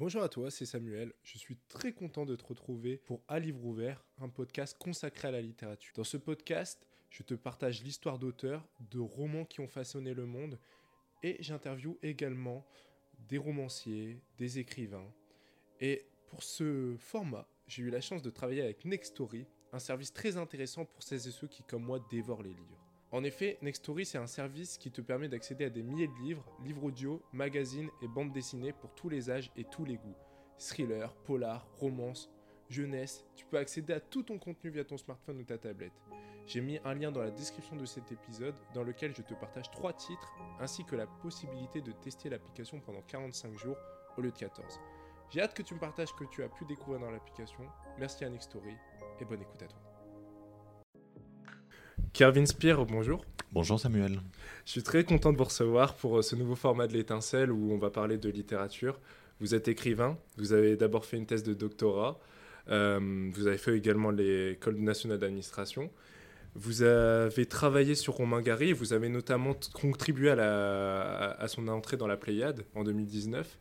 Bonjour à toi, c'est Samuel. Je suis très content de te retrouver pour À Livre Ouvert, un podcast consacré à la littérature. Dans ce podcast, je te partage l'histoire d'auteurs, de romans qui ont façonné le monde, et j'interviewe également des romanciers, des écrivains. Et pour ce format, j'ai eu la chance de travailler avec Nextory, un service très intéressant pour celles et ceux qui, comme moi, dévorent les livres. En effet, Nextory, c'est un service qui te permet d'accéder à des milliers de livres, livres audio, magazines et bandes dessinées pour tous les âges et tous les goûts. Thriller, polar, romance, jeunesse, tu peux accéder à tout ton contenu via ton smartphone ou ta tablette. J'ai mis un lien dans la description de cet épisode dans lequel je te partage trois titres ainsi que la possibilité de tester l'application pendant 45 jours au lieu de 14. J'ai hâte que tu me partages ce que tu as pu découvrir dans l'application. Merci à Nextory et bonne écoute à toi. Kervin Spear, bonjour. Bonjour Samuel. Je suis très content de vous recevoir pour euh, ce nouveau format de l'étincelle où on va parler de littérature. Vous êtes écrivain, vous avez d'abord fait une thèse de doctorat, euh, vous avez fait également l'école nationale d'administration. Vous avez travaillé sur Romain Gary, vous avez notamment contribué à, la, à son entrée dans la Pléiade en 2019.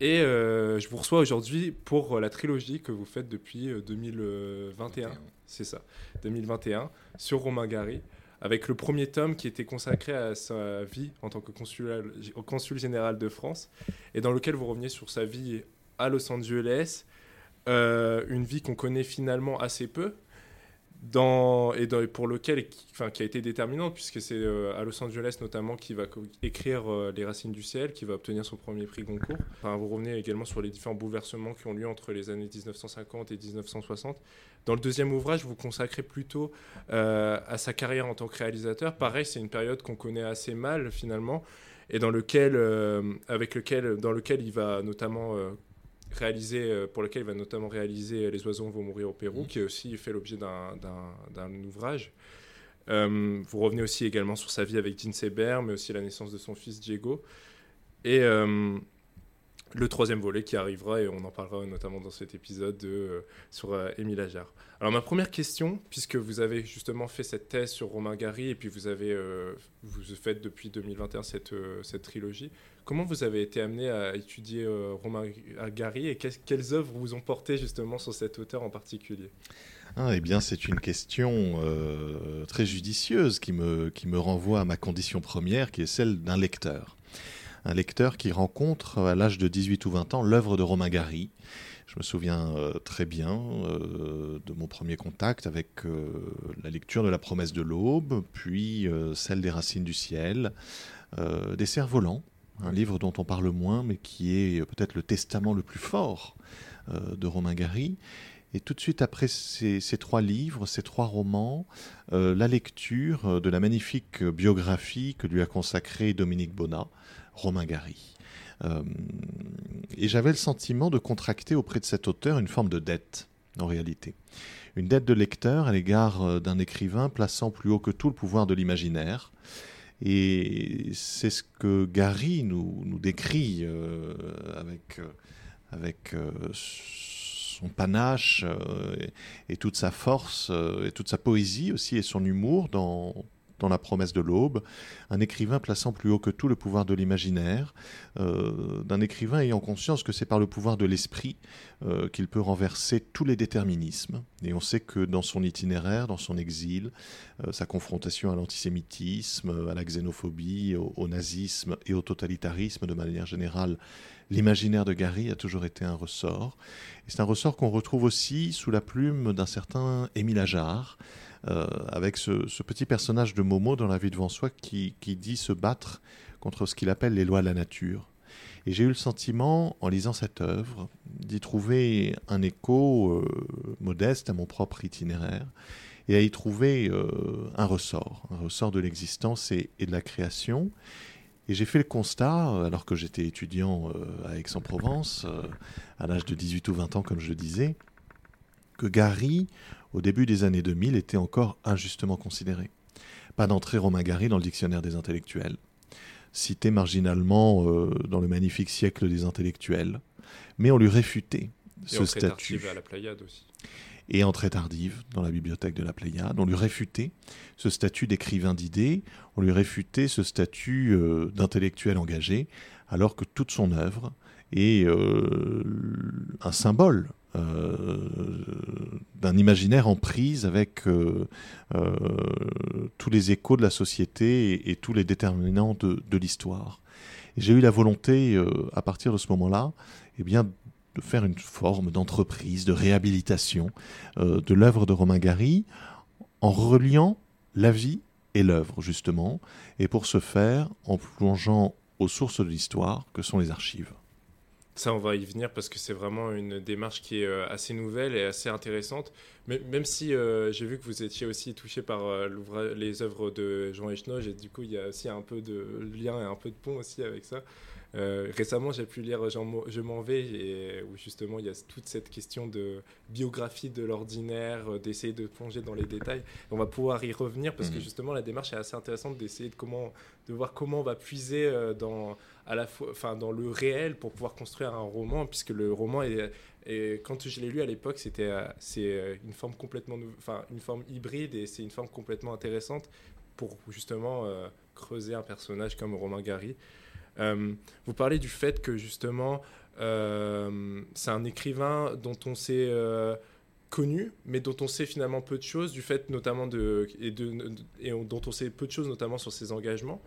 Et euh, je vous reçois aujourd'hui pour la trilogie que vous faites depuis 2021. C'est ça, 2021, sur Romain Gary, avec le premier tome qui était consacré à sa vie en tant que consul, consul général de France, et dans lequel vous reveniez sur sa vie à Los Angeles, euh, une vie qu'on connaît finalement assez peu, et pour lequel, enfin, qui a été déterminante, puisque c'est euh, à Los Angeles notamment qui va écrire euh, Les Racines du ciel, qui va obtenir son premier prix Goncourt. Enfin, vous revenez également sur les différents bouleversements qui ont lieu entre les années 1950 et 1960. Dans le deuxième ouvrage, vous consacrez plutôt euh, à sa carrière en tant que réalisateur. Pareil, c'est une période qu'on connaît assez mal finalement, et dans lequel, avec lequel, dans lequel il va notamment réalisé, euh, pour lequel il va notamment réaliser Les oiseaux vont mourir au Pérou, mmh. qui aussi fait l'objet d'un ouvrage. Euh, vous revenez aussi également sur sa vie avec Jean Seber, mais aussi la naissance de son fils Diego. Et euh, le troisième volet qui arrivera, et on en parlera notamment dans cet épisode de, sur Émile Ajar. Alors ma première question, puisque vous avez justement fait cette thèse sur Romain Gary, et puis vous avez vous faites depuis 2021 cette, cette trilogie, Comment vous avez été amené à étudier euh, Romain Gary et quelles œuvres vous ont porté justement sur cet auteur en particulier? Ah, Eh bien, c'est une question euh, très judicieuse qui me, qui me renvoie à ma condition première, qui est celle d'un lecteur. Un lecteur qui rencontre à l'âge de 18 ou 20 ans l'œuvre de Romain Gary. Je me souviens euh, très bien de mon premier contact avec la lecture de La promesse de l'aube, puis celle des racines du ciel, des cerfs-volants un livre dont on parle moins, mais qui est peut-être le testament le plus fort euh, de Romain Gary. Et tout de suite après ces, trois livres, ces trois romans, euh, la lecture euh, de la magnifique biographie que lui a consacrée Dominique Bonnat, Romain Gary. et j'avais le sentiment de contracter auprès de cet auteur une forme de dette, en réalité. Une dette de lecteur à l'égard d'un écrivain plaçant plus haut que tout le pouvoir de l'imaginaire, et c'est ce que Gary nous, décrit euh, avec, euh, euh, son panache et, et, toute sa force et toute sa poésie aussi et son humour dans, dans La promesse de l'aube, un écrivain plaçant plus haut que tout le pouvoir de l'imaginaire, euh, d'un écrivain ayant conscience que c'est par le pouvoir de l'esprit euh, qu'il peut renverser tous les déterminismes. Et on sait que dans son itinéraire, dans son exil, euh, sa confrontation à l'antisémitisme, à la xénophobie, au, nazisme et au totalitarisme de manière générale, l'imaginaire de Gary a toujours été un ressort. Et c'est un ressort qu'on retrouve aussi sous la plume d'un certain Émile Ajar, euh, avec ce, petit personnage de Momo dans La vie devant soi qui, dit se battre contre ce qu'il appelle les lois de la nature. Et j'ai eu le sentiment, en lisant cette œuvre, d'y trouver un écho euh, modeste à mon propre itinéraire et à y trouver euh, un ressort, un ressort de l'existence et, de la création. Et j'ai fait le constat, alors que j'étais étudiant à Aix-en-Provence, à l'âge de 18 ou 20 ans, comme je le disais, que Gary au début des années 2000, était encore injustement considéré. Pas d'entrée Romain Gary dans le dictionnaire des intellectuels. Cité marginalement euh, dans le magnifique siècle des intellectuels. Mais on lui réfutait ce statut. À la Pléiade aussi. Et entrée tardive dans la bibliothèque de la Pléiade. On lui réfutait ce statut d'écrivain d'idées, on lui réfutait ce statut euh, d'intellectuel engagé, alors que toute son œuvre est un symbole d'un imaginaire en prise avec tous les échos de la société et, tous les déterminants de, l'histoire. J'ai eu la volonté, à partir de ce moment-là, eh bien, de faire une forme d'entreprise, de réhabilitation de l'œuvre de Romain Gary en reliant la vie et l'œuvre, justement, et pour ce faire, en plongeant aux sources de l'histoire, que sont les archives. Ça, on va y venir parce que c'est vraiment une démarche qui est euh, assez nouvelle et assez intéressante. Mais même si euh, j'ai vu que vous étiez aussi touché par euh, les œuvres de Jean Echnoge, et du coup, il y a aussi un peu de lien et un peu de pont aussi avec ça. Euh, récemment, j'ai pu lire Je m'en vais, et, où justement il y a toute cette question de biographie de l'ordinaire, euh, d'essayer de plonger dans les détails. On va pouvoir y revenir parce que mhm. justement la démarche est assez intéressante d'essayer de, comment, de voir comment on va puiser euh, dans, à la fois, enfin, dans le réel pour pouvoir construire un roman, puisque le roman est, et quand je l'ai lu à l'époque, c'était c'est une forme complètement, enfin une forme hybride et c'est une forme complètement intéressante pour justement creuser un personnage comme Romain Gary. Euh, vous parlez du fait que justement, euh, c'est un écrivain dont on sait euh, connu, mais dont on sait finalement peu de choses, du fait notamment de et, de, et dont on sait peu de choses notamment sur ses engagements.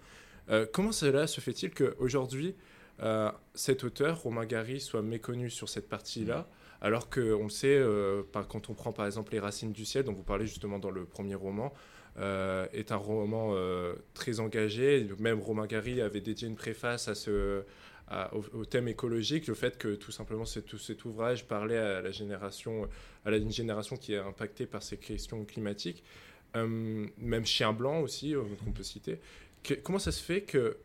comment cela se fait-il qu'aujourd'hui, cet auteur, Romain Gary, soit méconnu sur cette partie-là, alors qu'on le sait, quand on prend par exemple Les Racines du ciel, dont vous parlez justement dans le premier roman, euh, est un roman euh, très engagé. Même Romain Gary avait dédié une préface au, thème écologique, le fait que tout simplement cet, ouvrage parlait à la génération, à la génération qui est impactée par ces questions climatiques. Euh, même Chien Blanc aussi, qu'on peut citer. comment ça se fait que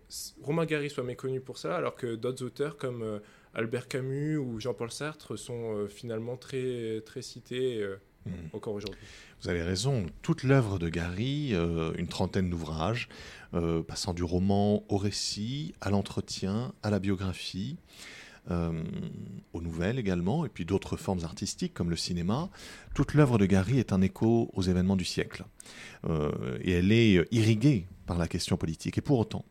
Romain Gary soit méconnu pour ça, alors que d'autres auteurs comme Albert Camus ou Jean-Paul Sartre sont finalement très, très cités hmm. encore aujourd'hui vous avez raison, toute l'œuvre de Gary, euh, une trentaine d'ouvrages, euh, passant du roman au récit, à l'entretien, à la biographie, euh, aux nouvelles également, et puis d'autres formes artistiques comme le cinéma, toute l'œuvre de Gary est un écho aux événements du siècle. et elle est irriguée par la question politique. Et pour autant,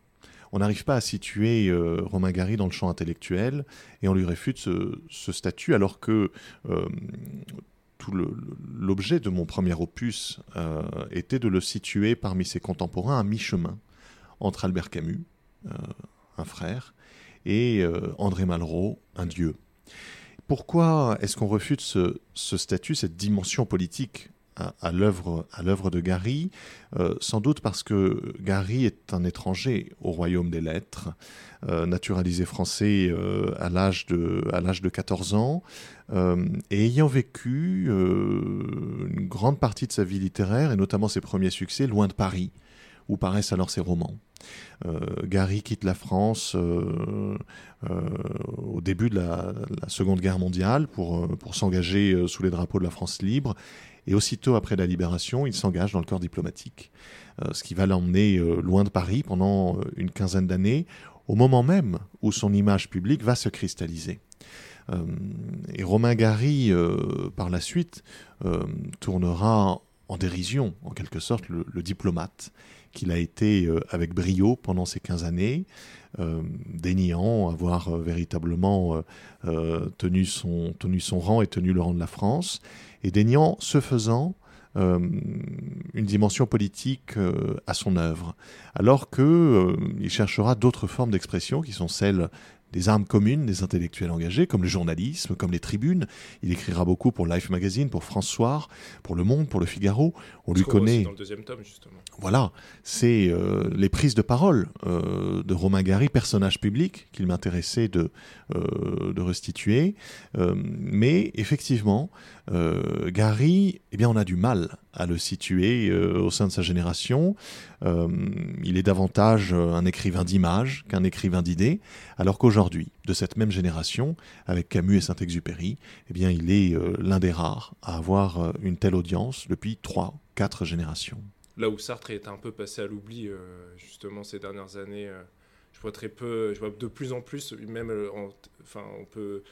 on n'arrive pas à situer Romain Gary dans le champ intellectuel et on lui réfute ce, ce statut alors que l'objet de mon premier opus euh, était de le situer parmi ses contemporains à mi-chemin entre Albert Camus, euh, un frère, et euh, André Malraux, un dieu. Pourquoi est-ce qu'on refute ce, statut, cette dimension politique à, l'œuvre de Gary, euh, sans doute parce que Gary est un étranger au royaume des lettres, euh, naturalisé français euh, à l'âge de, à de 14 ans, et ayant vécu une grande partie de sa vie littéraire, et notamment ses premiers succès, loin de Paris, où paraissent alors ses romans. Gary quitte la France au début de la, Seconde Guerre mondiale pour, pour s'engager sous les drapeaux de la France libre et aussitôt après la libération, il s'engage dans le corps diplomatique, euh, ce qui va l'emmener euh, loin de Paris pendant euh, une quinzaine d'années, au moment même où son image publique va se cristalliser. et Romain Gary, par la suite, tournera en dérision, en quelque sorte, le, diplomate qu'il a été avec brio pendant ces 15 années, déniant avoir véritablement tenu, son, tenu son rang et tenu le rang de la France, et déniant, ce faisant, euh, une dimension politique euh, à son œuvre, alors qu'il euh, cherchera d'autres formes d'expression qui sont celles des armes communes des intellectuels engagés, comme le journalisme, comme les tribunes. Il écrira beaucoup pour Life Magazine, pour François, pour Le Monde, pour Le Figaro. On lui connaît. Dans le deuxième tome, justement. Voilà, c'est euh, les prises de parole euh, de Romain Gary, personnage public, qu'il m'intéressait de, euh, de restituer. mais effectivement, Gary, eh bien, on a du mal à le situer au sein de sa génération. il est davantage un écrivain d'images qu'un écrivain d'idées, alors qu'aujourd'hui, de cette même génération, avec Camus et Saint-Exupéry, eh bien, il est l'un des rares à avoir une telle audience depuis trois, quatre générations là où Sartre est un peu passé à l'oubli euh, justement ces dernières années. Euh, je vois très peu, je vois de plus en plus, même, euh, enfin, on peut,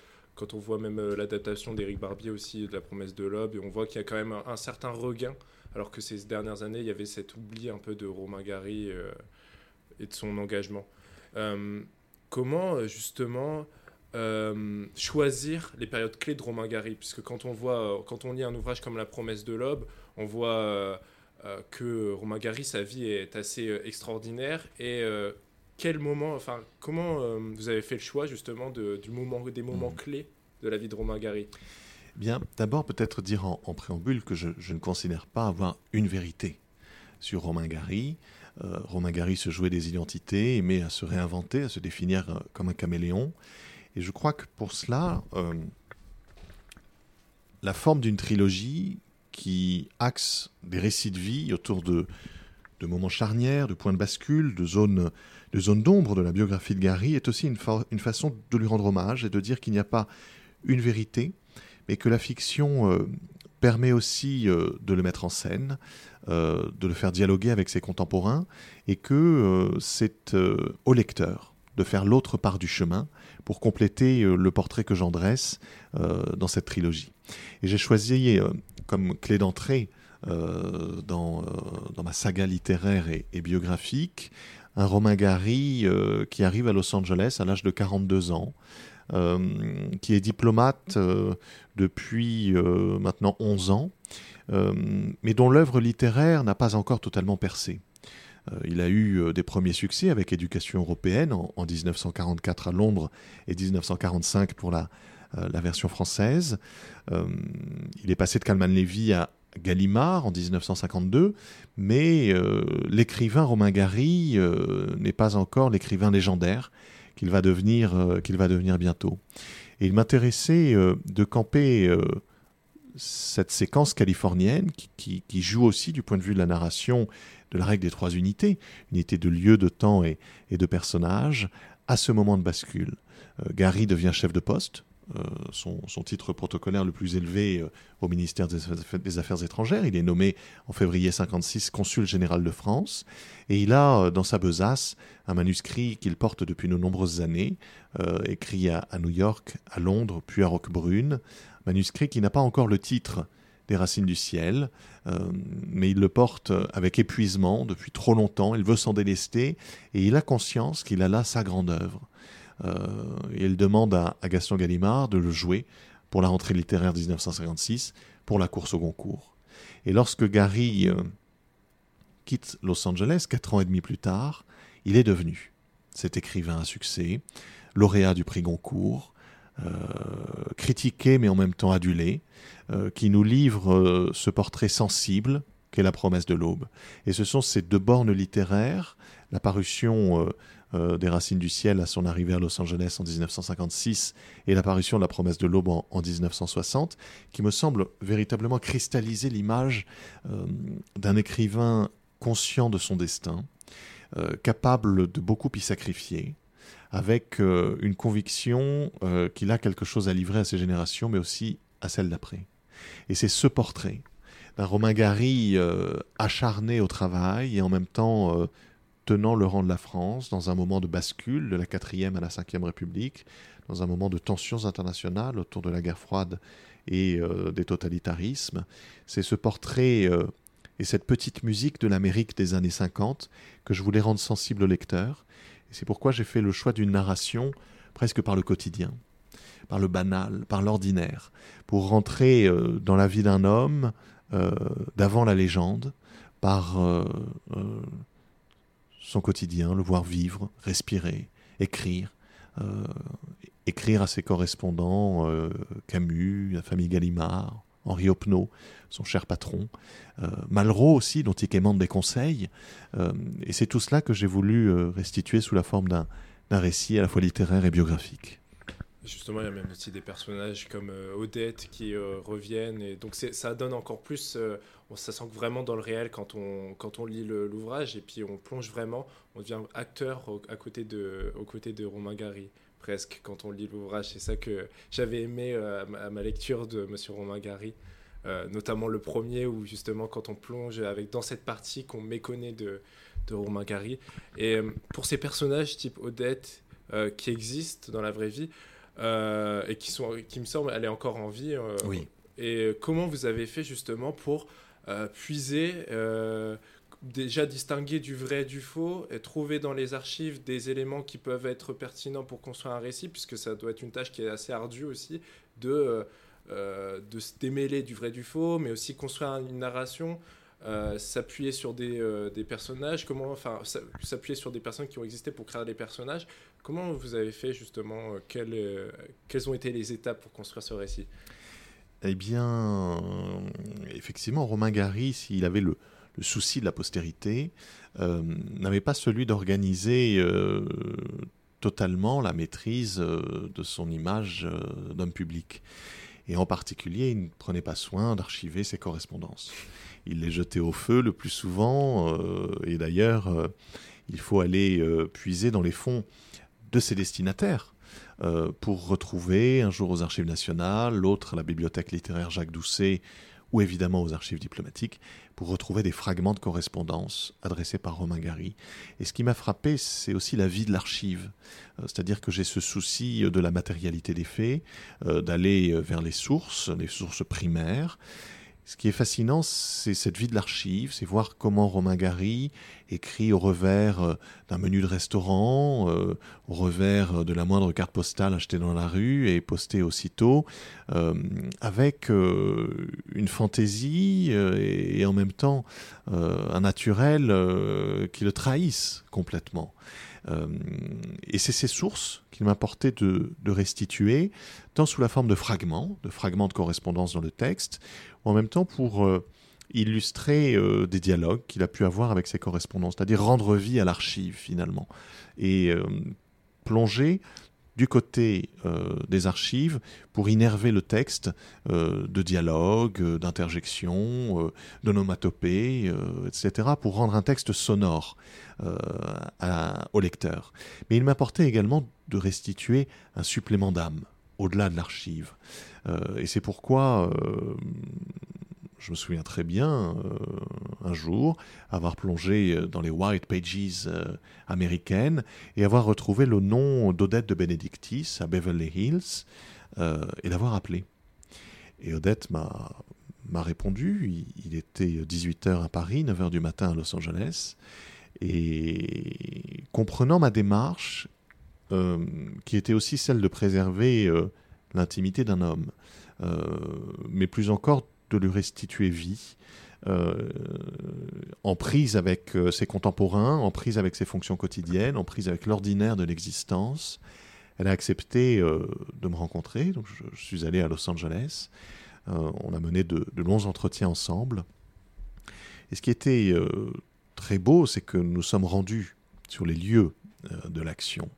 quand on voit même l'adaptation d'Éric Barbier aussi de La Promesse de l'Aube, on voit qu'il y a quand même un, certain regain, alors que ces dernières années, il y avait cet oubli un peu de Romain Gary et de son engagement. comment justement choisir les périodes clés de Romain Gary? Puisque quand on, voit, quand on lit un ouvrage comme La promesse de l'aube, on voit que Romain Gary, sa vie est assez extraordinaire. Et quel moment, enfin, comment vous avez fait le choix justement de, du moment, des moments mmh. clés de la vie de Romain Gary? Bien, d'abord peut-être dire en, préambule que je, ne considère pas avoir une vérité sur Romain Gary. Euh, Romain Gary se jouait des identités, aimait à se réinventer, à se définir euh, comme un caméléon. Et je crois que pour cela, euh, la forme d'une trilogie qui axe des récits de vie autour de, de moments charnières, de points de bascule, de zones de zones d'ombre de la biographie de Gary est aussi une, façon de lui rendre hommage et de dire qu'il n'y a pas une vérité, mais que la fiction euh, permet aussi euh, de le mettre en scène, euh, de le faire dialoguer avec ses contemporains, et que c'est au lecteur de faire l'autre part du chemin pour compléter le portrait que j'en dresse dans cette trilogie. Et j'ai choisi comme clé d'entrée dans, ma saga littéraire et biographique un Romain Gary qui arrive à Los Angeles à l'âge de 42 ans, euh, qui est diplomate euh, depuis euh, maintenant 11 ans, mais dont l'œuvre littéraire n'a pas encore totalement percé. il a eu des premiers succès avec Éducation européenne en, 1944 à Londres et 1945 pour la, la version française. il est passé de Calman Levy à Gallimard en 1952, mais l'écrivain Romain Gary n'est pas encore l'écrivain légendaire qu'il va, devenir, euh, qu'il va devenir bientôt. Et il m'intéressait euh, de camper euh, cette séquence californienne qui, joue aussi du point de vue de la narration de la règle des trois unités, unité de lieu, de temps et, et de personnage, à ce moment de bascule. Gary devient chef de poste, euh, son, titre protocolaire le plus élevé euh, au ministère des Affaires, étrangères. Il est nommé en février 56 consul général de France et il a euh, dans sa besace un manuscrit qu'il porte depuis de nombreuses années, écrit à, New York, à Londres, puis à Roquebrune, manuscrit qui n'a pas encore le titre des racines du ciel, mais il le porte avec épuisement depuis trop longtemps, il veut s'en délester, et il a conscience qu'il a là sa grande œuvre. Euh, et il demande à, Gaston Gallimard de le jouer pour la rentrée littéraire 1956, pour la course au Goncourt. Et lorsque Gary euh, quitte Los Angeles, quatre ans et demi plus tard, il est devenu cet écrivain à succès, lauréat du prix Goncourt, euh, critiqué mais en même temps adulé, qui nous livre ce portrait sensible qu'est la promesse de l'aube. Et ce sont ces deux bornes littéraires, la parution euh, des Racines du Ciel à son arrivée à Los Angeles en 1956 et l'apparition de la promesse de l'aube en, 1960, qui me semble véritablement cristalliser l'image euh, d'un écrivain conscient de son destin, euh, capable de beaucoup y sacrifier, avec une conviction qu'il a quelque chose à livrer à ses générations, mais aussi à celles d'après. Et c'est ce portrait d'un Romain Gary acharné au travail et en même temps tenant le rang de la France dans un moment de bascule de la 4e à la 5e République, dans un moment de tensions internationales autour de la guerre froide et euh, des totalitarismes. C'est ce portrait euh, et cette petite musique de l'Amérique des années 50 que je voulais rendre sensible au lecteur. C'est pourquoi j'ai fait le choix d'une narration presque par le quotidien, par le banal, par l'ordinaire, pour rentrer euh, dans la vie d'un homme d'avant la légende, par son quotidien, le voir vivre, respirer, écrire, euh, écrire à ses correspondants, euh, Camus, la famille Gallimard, Henri Opnaud, son cher patron, euh, Malraux aussi, dont il quémande des conseils. et c'est tout cela que j'ai voulu restituer sous la forme d'un récit à la fois littéraire et biographique. Justement, il y a même aussi des personnages comme euh, Odette qui euh, reviennent. Et donc, ça donne encore plus. Euh, on, ça sent vraiment dans le réel quand on, quand on lit l'ouvrage. Et puis, on plonge vraiment. On devient acteur à côté de, aux côtés de Romain Gary, presque, quand on lit l'ouvrage. C'est ça que j'avais aimé à ma, lecture de Monsieur Romain Gary. notamment le premier, où justement, quand on plonge avec, dans cette partie qu'on méconnaît de, de Romain Gary. Et pour ces personnages type Odette qui existent dans la vraie vie, euh, et qui, sont, qui me semble, elle est encore en vie. Euh, oui. Et comment vous avez fait justement pour euh, puiser déjà distinguer du vrai et du faux et trouver dans les archives des éléments qui peuvent être pertinents pour construire un récit, puisque ça doit être une tâche qui est assez ardue aussi, de, de se démêler du vrai et du faux, mais aussi construire une narration. Euh, s'appuyer sur des, euh, des, personnages, comment, enfin, s'appuyer sur des personnes qui ont existé pour créer des personnages. Comment vous avez fait justement quelles, quelles ont été les étapes pour construire ce récit? Eh bien, effectivement, Romain Gary, s'il avait le, souci de la postérité, euh, n'avait pas celui d'organiser euh, totalement la maîtrise euh, de son image d'homme public. Et en particulier, il ne prenait pas soin d'archiver ses correspondances. Il les jetait au feu le plus souvent, et d'ailleurs, il faut aller puiser dans les fonds de ses destinataires pour retrouver un jour aux archives nationales, l'autre à la bibliothèque littéraire Jacques Doucet, ou évidemment aux archives diplomatiques, pour retrouver des fragments de correspondance adressés par Romain Gary. Et ce qui m'a frappé, c'est aussi la vie de l'archive. Euh, c'est-à-dire que j'ai ce souci de la matérialité des faits, euh, d'aller vers les sources, les sources primaires, ce qui est fascinant, c'est cette vie de l'archive, c'est voir comment Romain Gary écrit au revers euh, d'un menu de restaurant, euh, au revers de la moindre carte postale achetée dans la rue et postée aussitôt, euh, avec une fantaisie et, en même temps un naturel qui le trahissent complètement. Et c'est ces sources qu'il m'importait de, de restituer, tant sous la forme de fragments, de fragments de correspondance dans le texte, en même temps pour euh, illustrer euh, des dialogues qu'il a pu avoir avec ses correspondants, c'est-à-dire rendre vie à l'archive finalement, et euh, plonger du côté des archives pour innerver le texte de dialogues, d'interjections, d'onomatopées, etc., pour rendre un texte sonore au lecteur. Mais il m'apportait également de restituer un supplément d'âme au-delà de l'archive. Euh, et c'est pourquoi euh, je me souviens très bien, euh, un jour, avoir plongé dans les White Pages américaines et avoir retrouvé le nom d'Odette de Benedictis à Beverly Hills et l'avoir appelé. Et Odette m'a, m'a répondu, il, était 18h à Paris, 9h du matin à Los Angeles, et comprenant ma démarche, qui était aussi celle de préserver l'intimité d'un homme, euh, mais plus encore de lui restituer vie. Euh, en prise avec euh, ses contemporains, en prise avec ses fonctions quotidiennes, en prise avec l'ordinaire de l'existence. Elle a accepté de me rencontrer, donc je, suis allé à Los Angeles. on a mené de, longs entretiens ensemble. Et ce qui était très beau, c'est que nous sommes rendus sur les lieux de l'action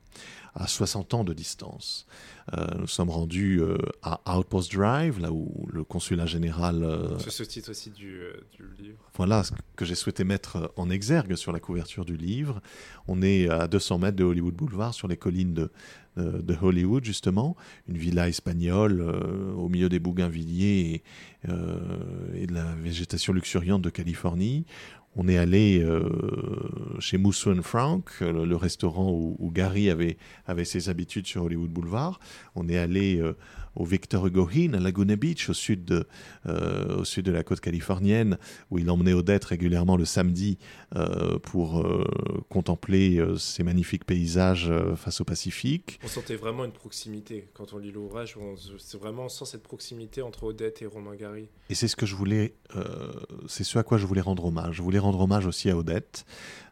à 60 ans de distance. Euh, nous sommes rendus euh, à Outpost Drive, là où le consulat général... Euh, C'est ce titre aussi du, livre. Voilà ce que j'ai souhaité mettre en exergue sur la couverture du livre. On est à 200 mètres de Hollywood Boulevard, sur les collines de, de Hollywood, justement. Une villa espagnole au milieu des bougainvilliers et, et, de la végétation luxuriante de Californie. On est allé euh, chez Moussou Frank, le, restaurant où, Gary avait, avait ses habitudes sur Hollywood Boulevard. On est allé euh, au Victor Hugo Inn à Laguna Beach, au sud de, euh, au sud de la côte californienne, où il emmenait Odette régulièrement le samedi euh, pour euh, contempler ces magnifiques paysages face au Pacifique. On sentait vraiment une proximité quand on lit l'ouvrage. C'est vraiment on sent cette proximité entre Odette et Romain Gary. Et c'est ce que je voulais, c'est ce à quoi je voulais rendre hommage. Je voulais rendre hommage aussi à Odette,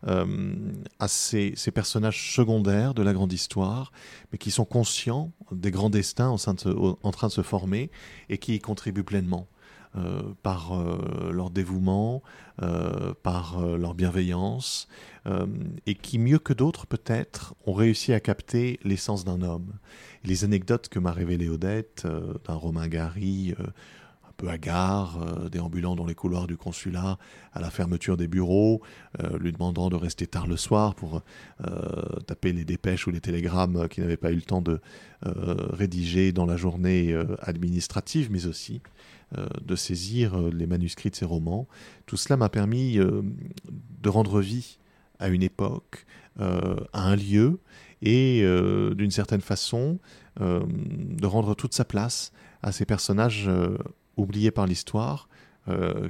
à ces, ces, personnages secondaires de la grande histoire, mais qui sont conscients des grands destins en, en train de se former et qui y contribuent pleinement. Euh, par euh, leur dévouement, euh, par leur bienveillance, et qui, mieux que d'autres peut-être, ont réussi à capter l'essence d'un homme. les anecdotes que m'a révélé Odette, d'un Romain Gary, peu euh, déambulant dans les couloirs du consulat à la fermeture des bureaux, euh, lui demandant de rester tard le soir pour euh, taper les dépêches ou les télégrammes qu'il n'avait pas eu le temps de rédiger dans la journée administrative, mais aussi de saisir les manuscrits de ses romans. Tout cela m'a permis de rendre vie à une époque, à un lieu, et d'une certaine façon de rendre toute sa place à ces personnages oubliés par l'histoire,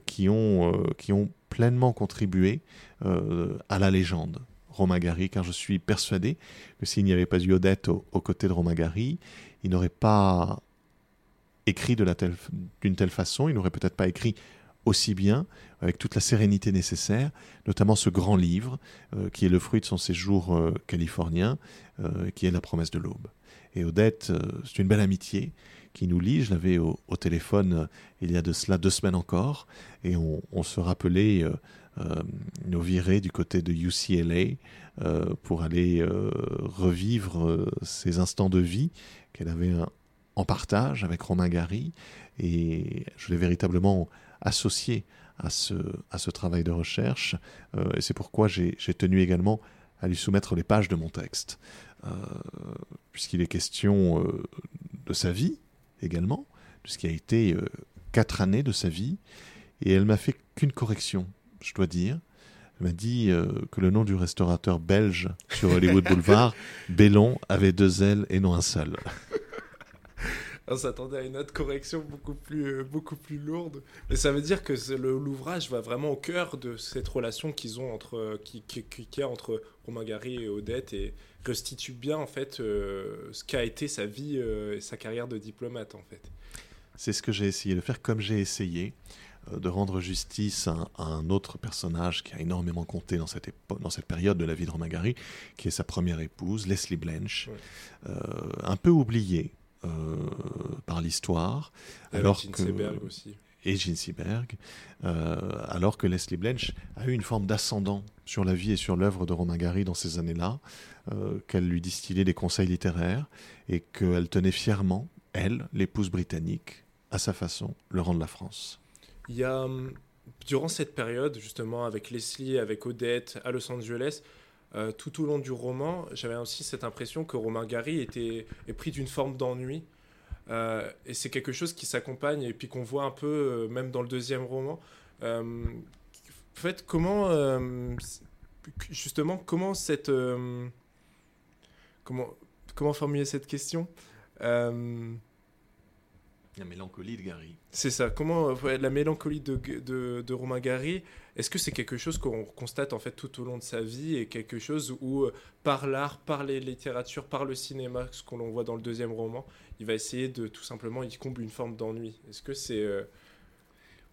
qui, ont, qui ont pleinement contribué à la légende. Romain Gary, car je suis persuadé que s'il n'y avait pas eu Odette aux, côtés de Romain Gary, il n'aurait pas écrit d'une telle, telle façon, il n'aurait peut-être pas écrit aussi bien, avec toute la sérénité nécessaire, notamment ce grand livre euh, qui est le fruit de son séjour euh, californien, euh, qui est La promesse de l'aube. Et Odette, c'est une belle amitié qui nous lie. Je l'avais au, téléphone il y a de cela deux semaines encore, et on, se rappelait nos virées du côté de UCLA pour aller revivre ces instants de vie qu'elle avait en partage avec Romain Gary. Et je l'ai véritablement associé à ce, travail de recherche. Euh, et c'est pourquoi j'ai tenu également à lui soumettre les pages de mon texte, euh, puisqu'il est question euh, de sa vie également, de ce qui a été quatre années de sa vie. Et elle m'a fait qu'une correction, je dois dire. Elle m'a dit que le nom du restaurateur belge sur Hollywood Boulevard, Bellon, avait deux ailes et non un seul. on s'attendait à une autre correction beaucoup plus, euh, beaucoup plus lourde. Mais ça veut dire que l'ouvrage va vraiment au cœur de cette relation qu'ils ont entre, euh, qui, qui, qui, a entre Romain Gary et Odette et restitue bien en fait euh, ce qu'a été sa vie et sa carrière de diplomate en fait. C'est ce que j'ai essayé de faire, comme j'ai essayé de rendre justice à, un autre personnage qui a énormément compté dans cette, dans cette période de la vie de Romain Gary, qui est sa première épouse, Leslie Blanche, un peu oubliée, euh, par l'histoire. Alors que, aussi. Et Gene Seberg, euh, alors que Leslie Blanche a eu une forme d'ascendant sur la vie et sur l'œuvre de Romain Gary dans ces années-là, euh, qu'elle lui distillait des conseils littéraires et qu'elle tenait fièrement, elle, l'épouse britannique, à sa façon, le rang de la France. Il y a, hum, durant cette période, justement, avec Leslie, avec Odette, à Los Angeles, euh, tout au long du roman, j'avais aussi cette impression que Romain Gary était, est pris d'une forme d'ennui. Euh, et c'est quelque chose qui s'accompagne et puis qu'on voit un peu, euh, même dans le deuxième roman. en fait, comment, justement, comment cette. comment, comment formuler cette question? La mélancolie de Gary. C'est ça. Comment la mélancolie de, de, de Romain Gary Est-ce que c'est quelque chose qu'on constate en fait tout au long de sa vie et quelque chose où euh, par l'art, par les littératures, par le cinéma, ce qu'on voit dans le deuxième roman, il va essayer de tout simplement, il comble une forme d'ennui? Est-ce que c'est euh,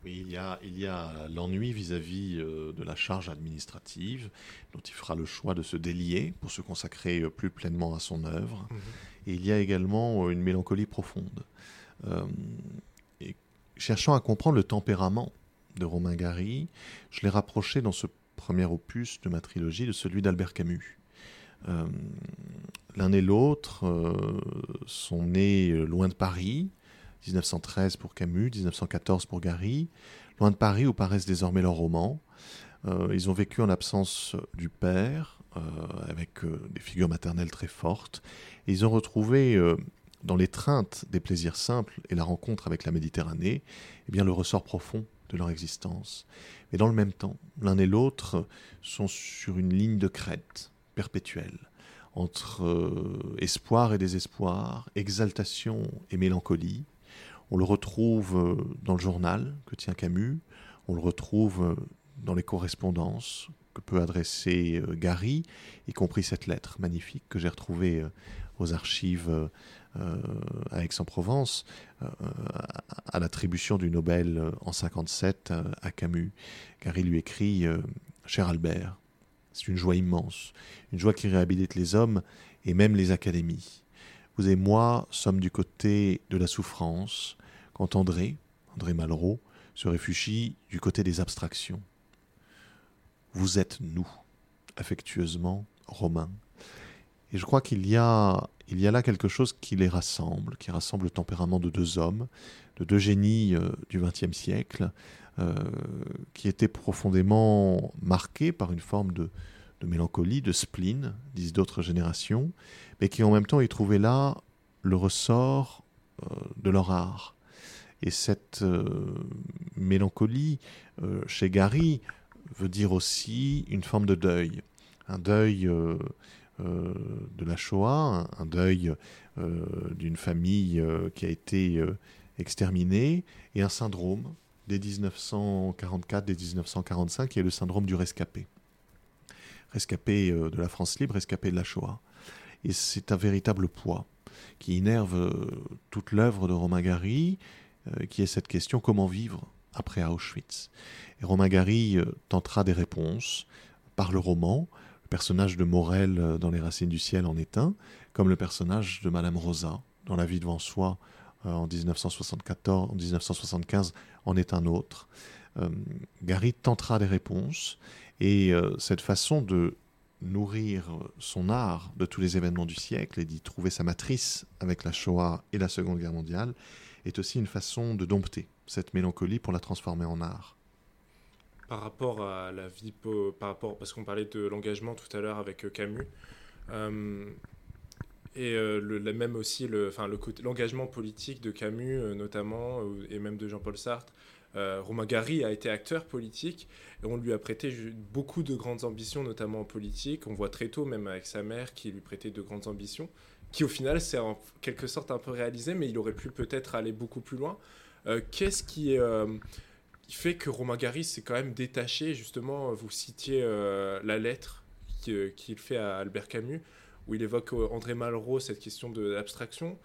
Oui, il y a, il y a l'ennui vis-à-vis euh, de la charge administrative, dont il fera le choix de se délier pour se consacrer plus pleinement à son œuvre. Mhm. Et il y a également une mélancolie profonde. Euh, et cherchant à comprendre le tempérament de Romain Gary, je l'ai rapproché dans ce premier opus de ma trilogie de celui d'Albert Camus. Euh, l'un et l'autre euh, sont nés loin de Paris, 1913 pour Camus, 1914 pour Gary, loin de Paris où paraissent désormais leurs romans. ils ont vécu en absence du père, avec des figures maternelles très fortes, et ils ont retrouvé dans l'étreinte des plaisirs simples et la rencontre avec la Méditerranée, eh bien le ressort profond de leur existence. Mais dans le même temps, l'un et l'autre sont sur une ligne de crête perpétuelle, entre euh, espoir et désespoir, exaltation et mélancolie. On le retrouve euh, dans le journal que tient Camus, on le retrouve euh, dans les correspondances que peut adresser Gary, y compris cette lettre magnifique que j'ai retrouvée aux archives à Aix-en-Provence, euh, à l'attribution du Nobel euh, en 57 à Camus, car il lui écrit Cher Albert, c'est une joie immense, une joie qui réhabilite les hommes et même les académies. Vous et moi sommes du côté de la souffrance, quand André, André Malraux, se réfugie du côté des abstractions. Vous êtes nous, affectueusement, Romain. Et je crois qu'il y a il y a là quelque chose qui les rassemble, qui rassemble le tempérament de deux hommes, de deux génies euh, du XXe siècle, euh, qui étaient profondément marqués par une forme de, mélancolie, de spleen, disent d'autres générations, mais qui en même temps y trouvaient là le ressort euh, de leur art. Et cette mélancolie, chez Gary, veut dire aussi une forme de deuil, un deuil euh, de la Shoah, un, deuil euh, d'une famille euh, qui a été exterminée, et un syndrome dès 1944, dès 1945, qui est le syndrome du rescapé. Rescapé de la France libre, rescapé de la Shoah. Et c'est un véritable poids qui innerve toute l'œuvre de Romain Gary, qui est cette question comment vivre après Auschwitz? Et Romain Gary tentera des réponses par le roman. Personnage de Morel dans Les Racines du Ciel en est un, comme le personnage de Madame Rosa dans La vie devant soi euh, en 1974, en 1975 en est un autre. Euh, Gary tentera des réponses et euh, cette façon de nourrir son art de tous les événements du siècle et d'y trouver sa matrice avec la Shoah et la Seconde Guerre mondiale est aussi une façon de dompter cette mélancolie pour la transformer en art. Par rapport à la vie, par rapport, parce qu'on parlait de l'engagement tout à l'heure avec Camus, et euh, le, même aussi le, l'engagement politique de Camus euh, notamment, euh, et même de Jean-Paul Sartre. Romain Gary a été acteur politique et on lui a prêté beaucoup de grandes ambitions, notamment en politique. On voit très tôt, même avec sa mère, qui lui prêtait de grandes ambitions, qui au final s'est en quelque sorte un peu réalisé, mais il aurait pu peut-être aller beaucoup plus loin. Qu'est-ce qui, fait que Romain Gary s'est quand même détaché Justement, vous citiez la lettre qu'il fait à Albert Camus où il évoque euh, André Malraux, cette question de l'abstraction.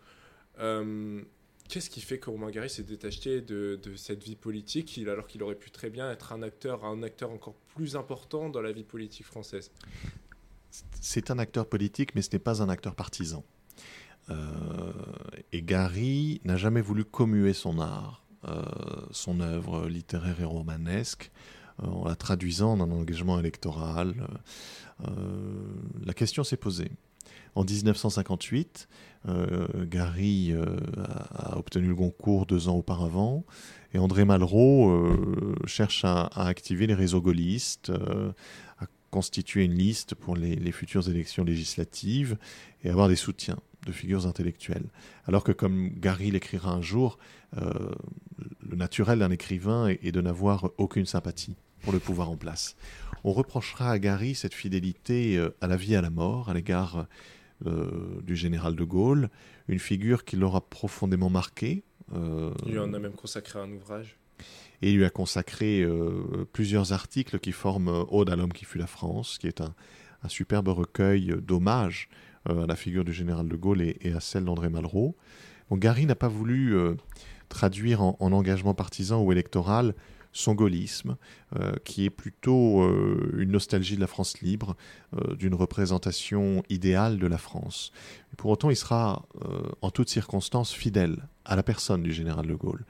Euh, qu'est-ce qui fait que Romain Gary s'est détaché de, cette vie politique, alors qu'il aurait pu très bien être un acteur, un acteur encore plus important dans la vie politique française? C'est un acteur politique, mais ce n'est pas un acteur partisan. Euh, et Gary n'a jamais voulu commuer son art, son œuvre littéraire et romanesque, en la traduisant en un engagement électoral. la question s'est posée. En 1958, euh, Gary euh, a, obtenu le Goncourt deux ans auparavant, et André Malraux euh, cherche à, activer les réseaux gaullistes, à constituer une liste pour les, les, futures élections législatives et avoir des soutiens de figures intellectuelles. Alors que, comme Gary l'écrira un jour, le naturel d'un écrivain est de n'avoir aucune sympathie pour le pouvoir en place. On reprochera à Gary cette fidélité à la vie et à la mort à l'égard euh, du général de Gaulle, une figure qui l'aura profondément marqué. Euh, il lui en a même consacré un ouvrage. Et il lui a consacré euh, plusieurs articles qui forment Ode à l'homme qui fut la France, qui est un, superbe recueil d'hommages à la figure du général de Gaulle et, à celle d'André Malraux. Bon, Gary n'a pas voulu traduire en, engagement partisan ou électoral son gaullisme, euh, qui est plutôt euh, une nostalgie de la France libre, euh, d'une représentation idéale de la France. pour autant, il sera en toutes circonstances fidèle à la personne du général de Gaulle.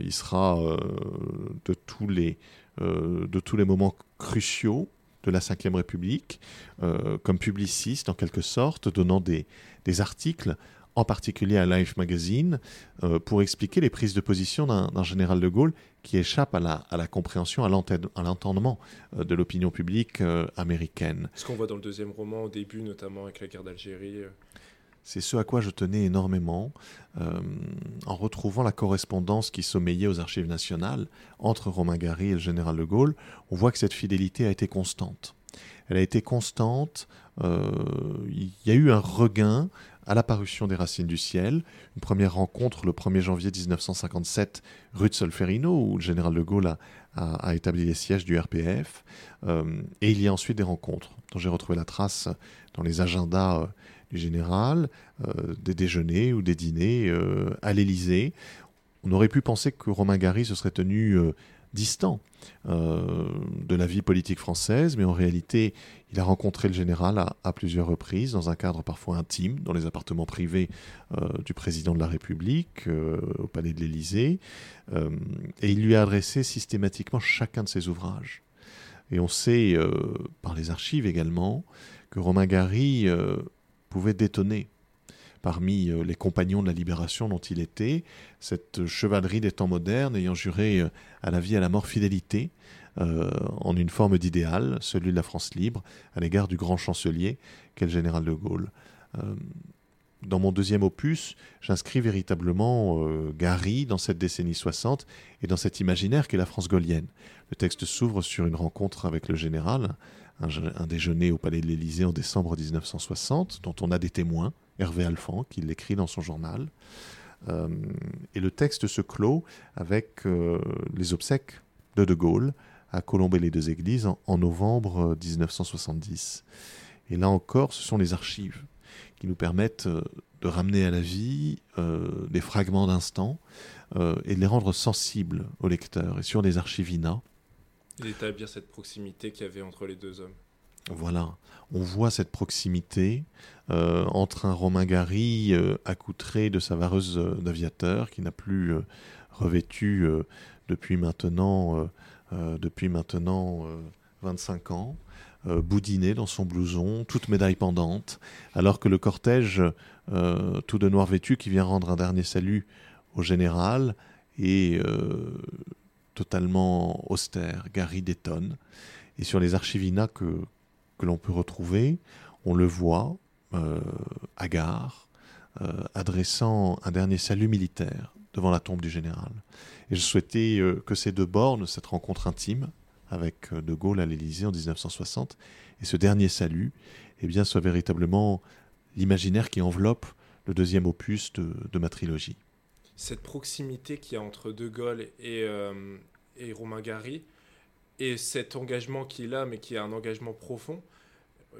il sera de, tous les, de tous les moments cruciaux de la Ve République, comme publiciste en quelque sorte, donnant des, des articles en particulier à Life Magazine, euh, pour expliquer les prises de position d'un général de Gaulle qui échappe à la, à la compréhension, à l'entendement euh, de l'opinion publique euh, américaine. Ce qu'on voit dans le deuxième roman au début, notamment avec la guerre d'Algérie. C'est ce à quoi je tenais énormément, en retrouvant la correspondance qui sommeillait aux archives nationales entre Romain Gary et le général de Gaulle. On voit que cette fidélité a été constante. Elle a été constante. Il y a eu un regain à l'apparition des Racines du Ciel, une première rencontre le 1er janvier 1957 rue de Solferino, où le général de Gaulle a, établi les sièges du RPF, euh, et il y a ensuite des rencontres dont j'ai retrouvé la trace dans les agendas euh, général, euh, des déjeuners ou des dîners à l'Élysée. On aurait pu penser que Romain Gary se serait tenu distant euh, de la vie politique française, mais en réalité, il a rencontré le général à, plusieurs reprises, dans un cadre parfois intime, dans les appartements privés euh, du président de la République, euh, au palais de l'Élysée, et il lui a adressé systématiquement chacun de ses ouvrages. Et on sait, par les archives également, que Romain Gary pouvait détonner parmi euh, les compagnons de la libération dont il était, cette chevalerie des temps modernes ayant juré euh, à la vie et à la mort fidélité, euh, en une forme d'idéal, celui de la France libre, à l'égard du grand chancelier qu'est le général de Gaulle. dans mon deuxième opus, j'inscris véritablement Gary dans cette décennie 60 et dans cet imaginaire qu'est la France gaulienne. Le texte s'ouvre sur une rencontre avec le général, un, un déjeuner au palais de l'Élysée en décembre 1960, dont on a des témoins, Hervé Alphand, qui l'écrit dans son journal. et le texte se clôt avec les obsèques de De Gaulle à colomber les deux églises en, novembre 1970. Et là encore, ce sont les archives qui nous permettent de ramener à la vie des fragments d'instants et de les rendre sensibles au lecteur. Et sur des archivina, et d'établir cette proximité qu'il y avait entre les deux hommes. Voilà, on voit cette proximité euh, entre un Romain Gary euh, accoutré de sa vareuse euh, d'aviateur qui n'a plus revêtu depuis maintenant, depuis maintenant 25 ans, boudiné dans son blouson, toute médaille pendante, alors que le cortège tout de noir vêtu qui vient rendre un dernier salut au général est totalement austère. Gary détonne. Et sur les archivina que, que l'on peut retrouver, on le voit, euh, hagard, euh, adressant un dernier salut militaire devant la tombe du général. Et je souhaitais euh, que ces deux bornes, cette rencontre intime avec De Gaulle à l'Élysée en 1960, et ce dernier salut, eh bien, soit véritablement l'imaginaire qui enveloppe le deuxième opus de, de ma trilogie cette proximité qu'il y a entre De Gaulle et, euh, et Romain Gary, et cet engagement qu'il a, mais qui est un engagement profond,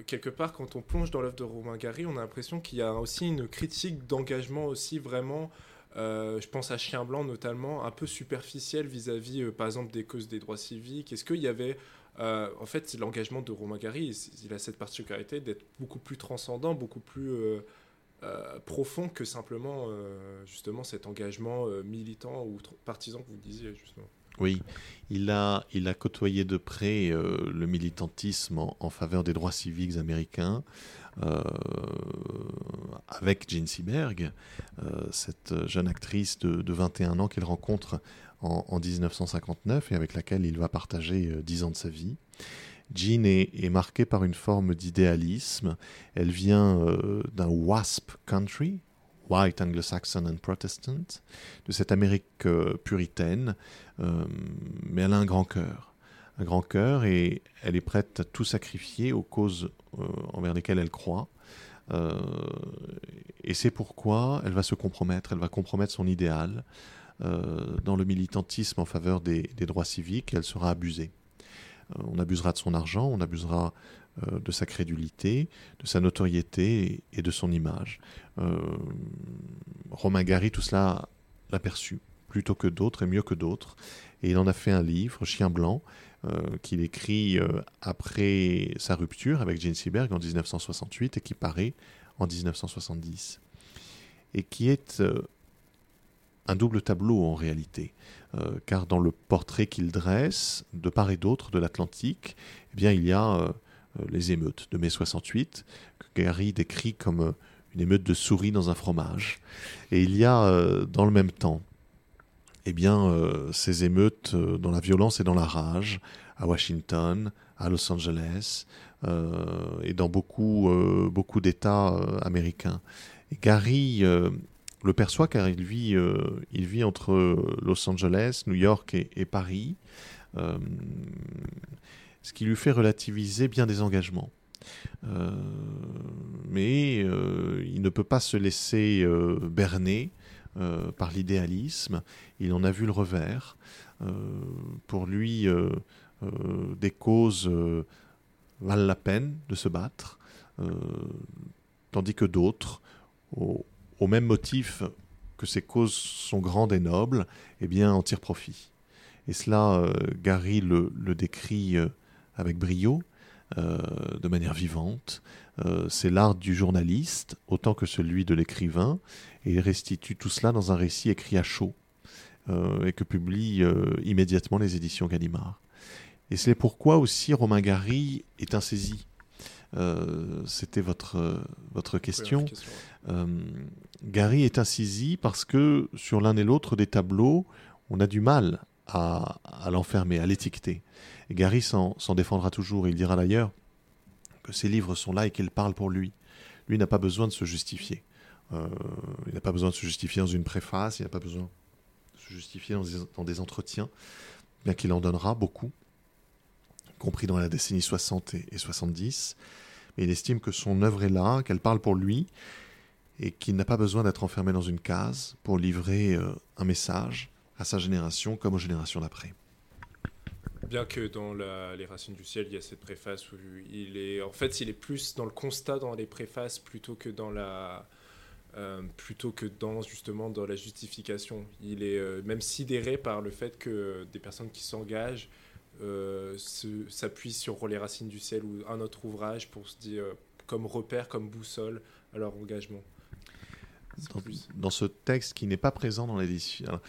quelque part, quand on plonge dans l'œuvre de Romain Gary, on a l'impression qu'il y a aussi une critique d'engagement aussi vraiment, euh, je pense à Chien Blanc notamment, un peu superficielle vis-à-vis, euh, par exemple, des causes des droits civiques. Est-ce qu'il y avait... en fait, l'engagement de Romain Gary, il a cette particularité d'être beaucoup plus transcendant, beaucoup plus euh, profond que simplement euh, justement cet engagement euh, militant ou partisan que vous disiez justement. Oui, il a, il a côtoyé de près le militantisme en, faveur des droits civiques américains avec Jean Seberg, cette jeune actrice de, 21 ans qu'il rencontre en, en, 1959 et avec laquelle il va partager 10 ans de sa vie. Jean est, marquée par une forme d'idéalisme. Elle vient euh, d'un WASP country, White Anglo-Saxon and Protestant, de cette Amérique euh, puritaine, euh, mais elle a un grand cœur. Un grand cœur et elle est prête à tout sacrifier aux causes envers lesquelles elle croit. et c'est pourquoi elle va se compromettre, elle va compromettre son idéal dans le militantisme en faveur des droits civiques et elle sera abusée. Euh, on abusera de son argent, on abusera euh, de sa crédulité, de sa notoriété et, de son image. Euh, Romain Gary, tout cela l'a perçu, plutôt que d'autres et mieux que d'autres. Et il en a fait un livre, Chien blanc, qu'il écrit après sa rupture avec Jane Seberg en 1968 et qui paraît en 1970. Et qui est un double tableau en réalité, euh, car dans le portrait qu'il dresse, de part et d'autre de l'Atlantique, eh bien, il y a euh, euh, les émeutes de mai 68, que Gary décrit comme une émeute de souris dans un fromage. Et il y a dans le même temps eh bien, ces émeutes dans la violence et dans la rage, à Washington, à Los Angeles, et dans beaucoup, beaucoup d'États américains. Gary le perçoit car il vit, euh, entre Los Angeles, New York et, Paris, euh, ce qui lui fait relativiser bien des engagements. Euh, mais il ne peut pas se laisser berner par l'idéalisme. Il en a vu le revers. pour lui, des causes valent la peine de se battre, tandis que d'autres, au même motif que ces causes sont grandes et nobles, eh bien, en tire profit. Et cela, euh, Gary le, décrit euh, avec brio, euh, de manière vivante. c'est l'art du journaliste autant que celui de l'écrivain, et il restitue tout cela dans un récit écrit à chaud, et que publie immédiatement les éditions Gallimard. Et c'est pourquoi aussi Romain Gary est insaisi euh, c'était votre, votre question. Euh, Gary est incisi parce que sur l'un et l'autre des tableaux, on a du mal à, l'enfermer, à l'étiqueter. Et Gary s'en défendra toujours. Il dira d'ailleurs que ses livres sont là et qu'ils parlent pour lui. Lui n'a pas besoin de se justifier. Euh, il n'a pas besoin de se justifier dans une préface, il n'a pas besoin de se justifier dans des, dans des entretiens, bien qu'il en donnera beaucoup, compris dans la décennie 60 et, et 70 il estime que son œuvre est là, qu'elle parle pour lui, et qu'il n'a pas besoin d'être enfermé dans une case pour livrer euh, un message à sa génération comme aux générations d'après. Bien que dans les Racines du ciel, il y a cette préface où il est, en fait, il est plus dans le constat dans les préfaces plutôt que dans la, euh, plutôt que dans justement dans la justification. Il est euh, même sidéré par le fait que des personnes qui s'engagent s'appuient sur les Racines du ciel ou un autre ouvrage pour se dire comme repère, comme boussole à leur engagement dans, ce texte qui n'est pas présent dans l'édition.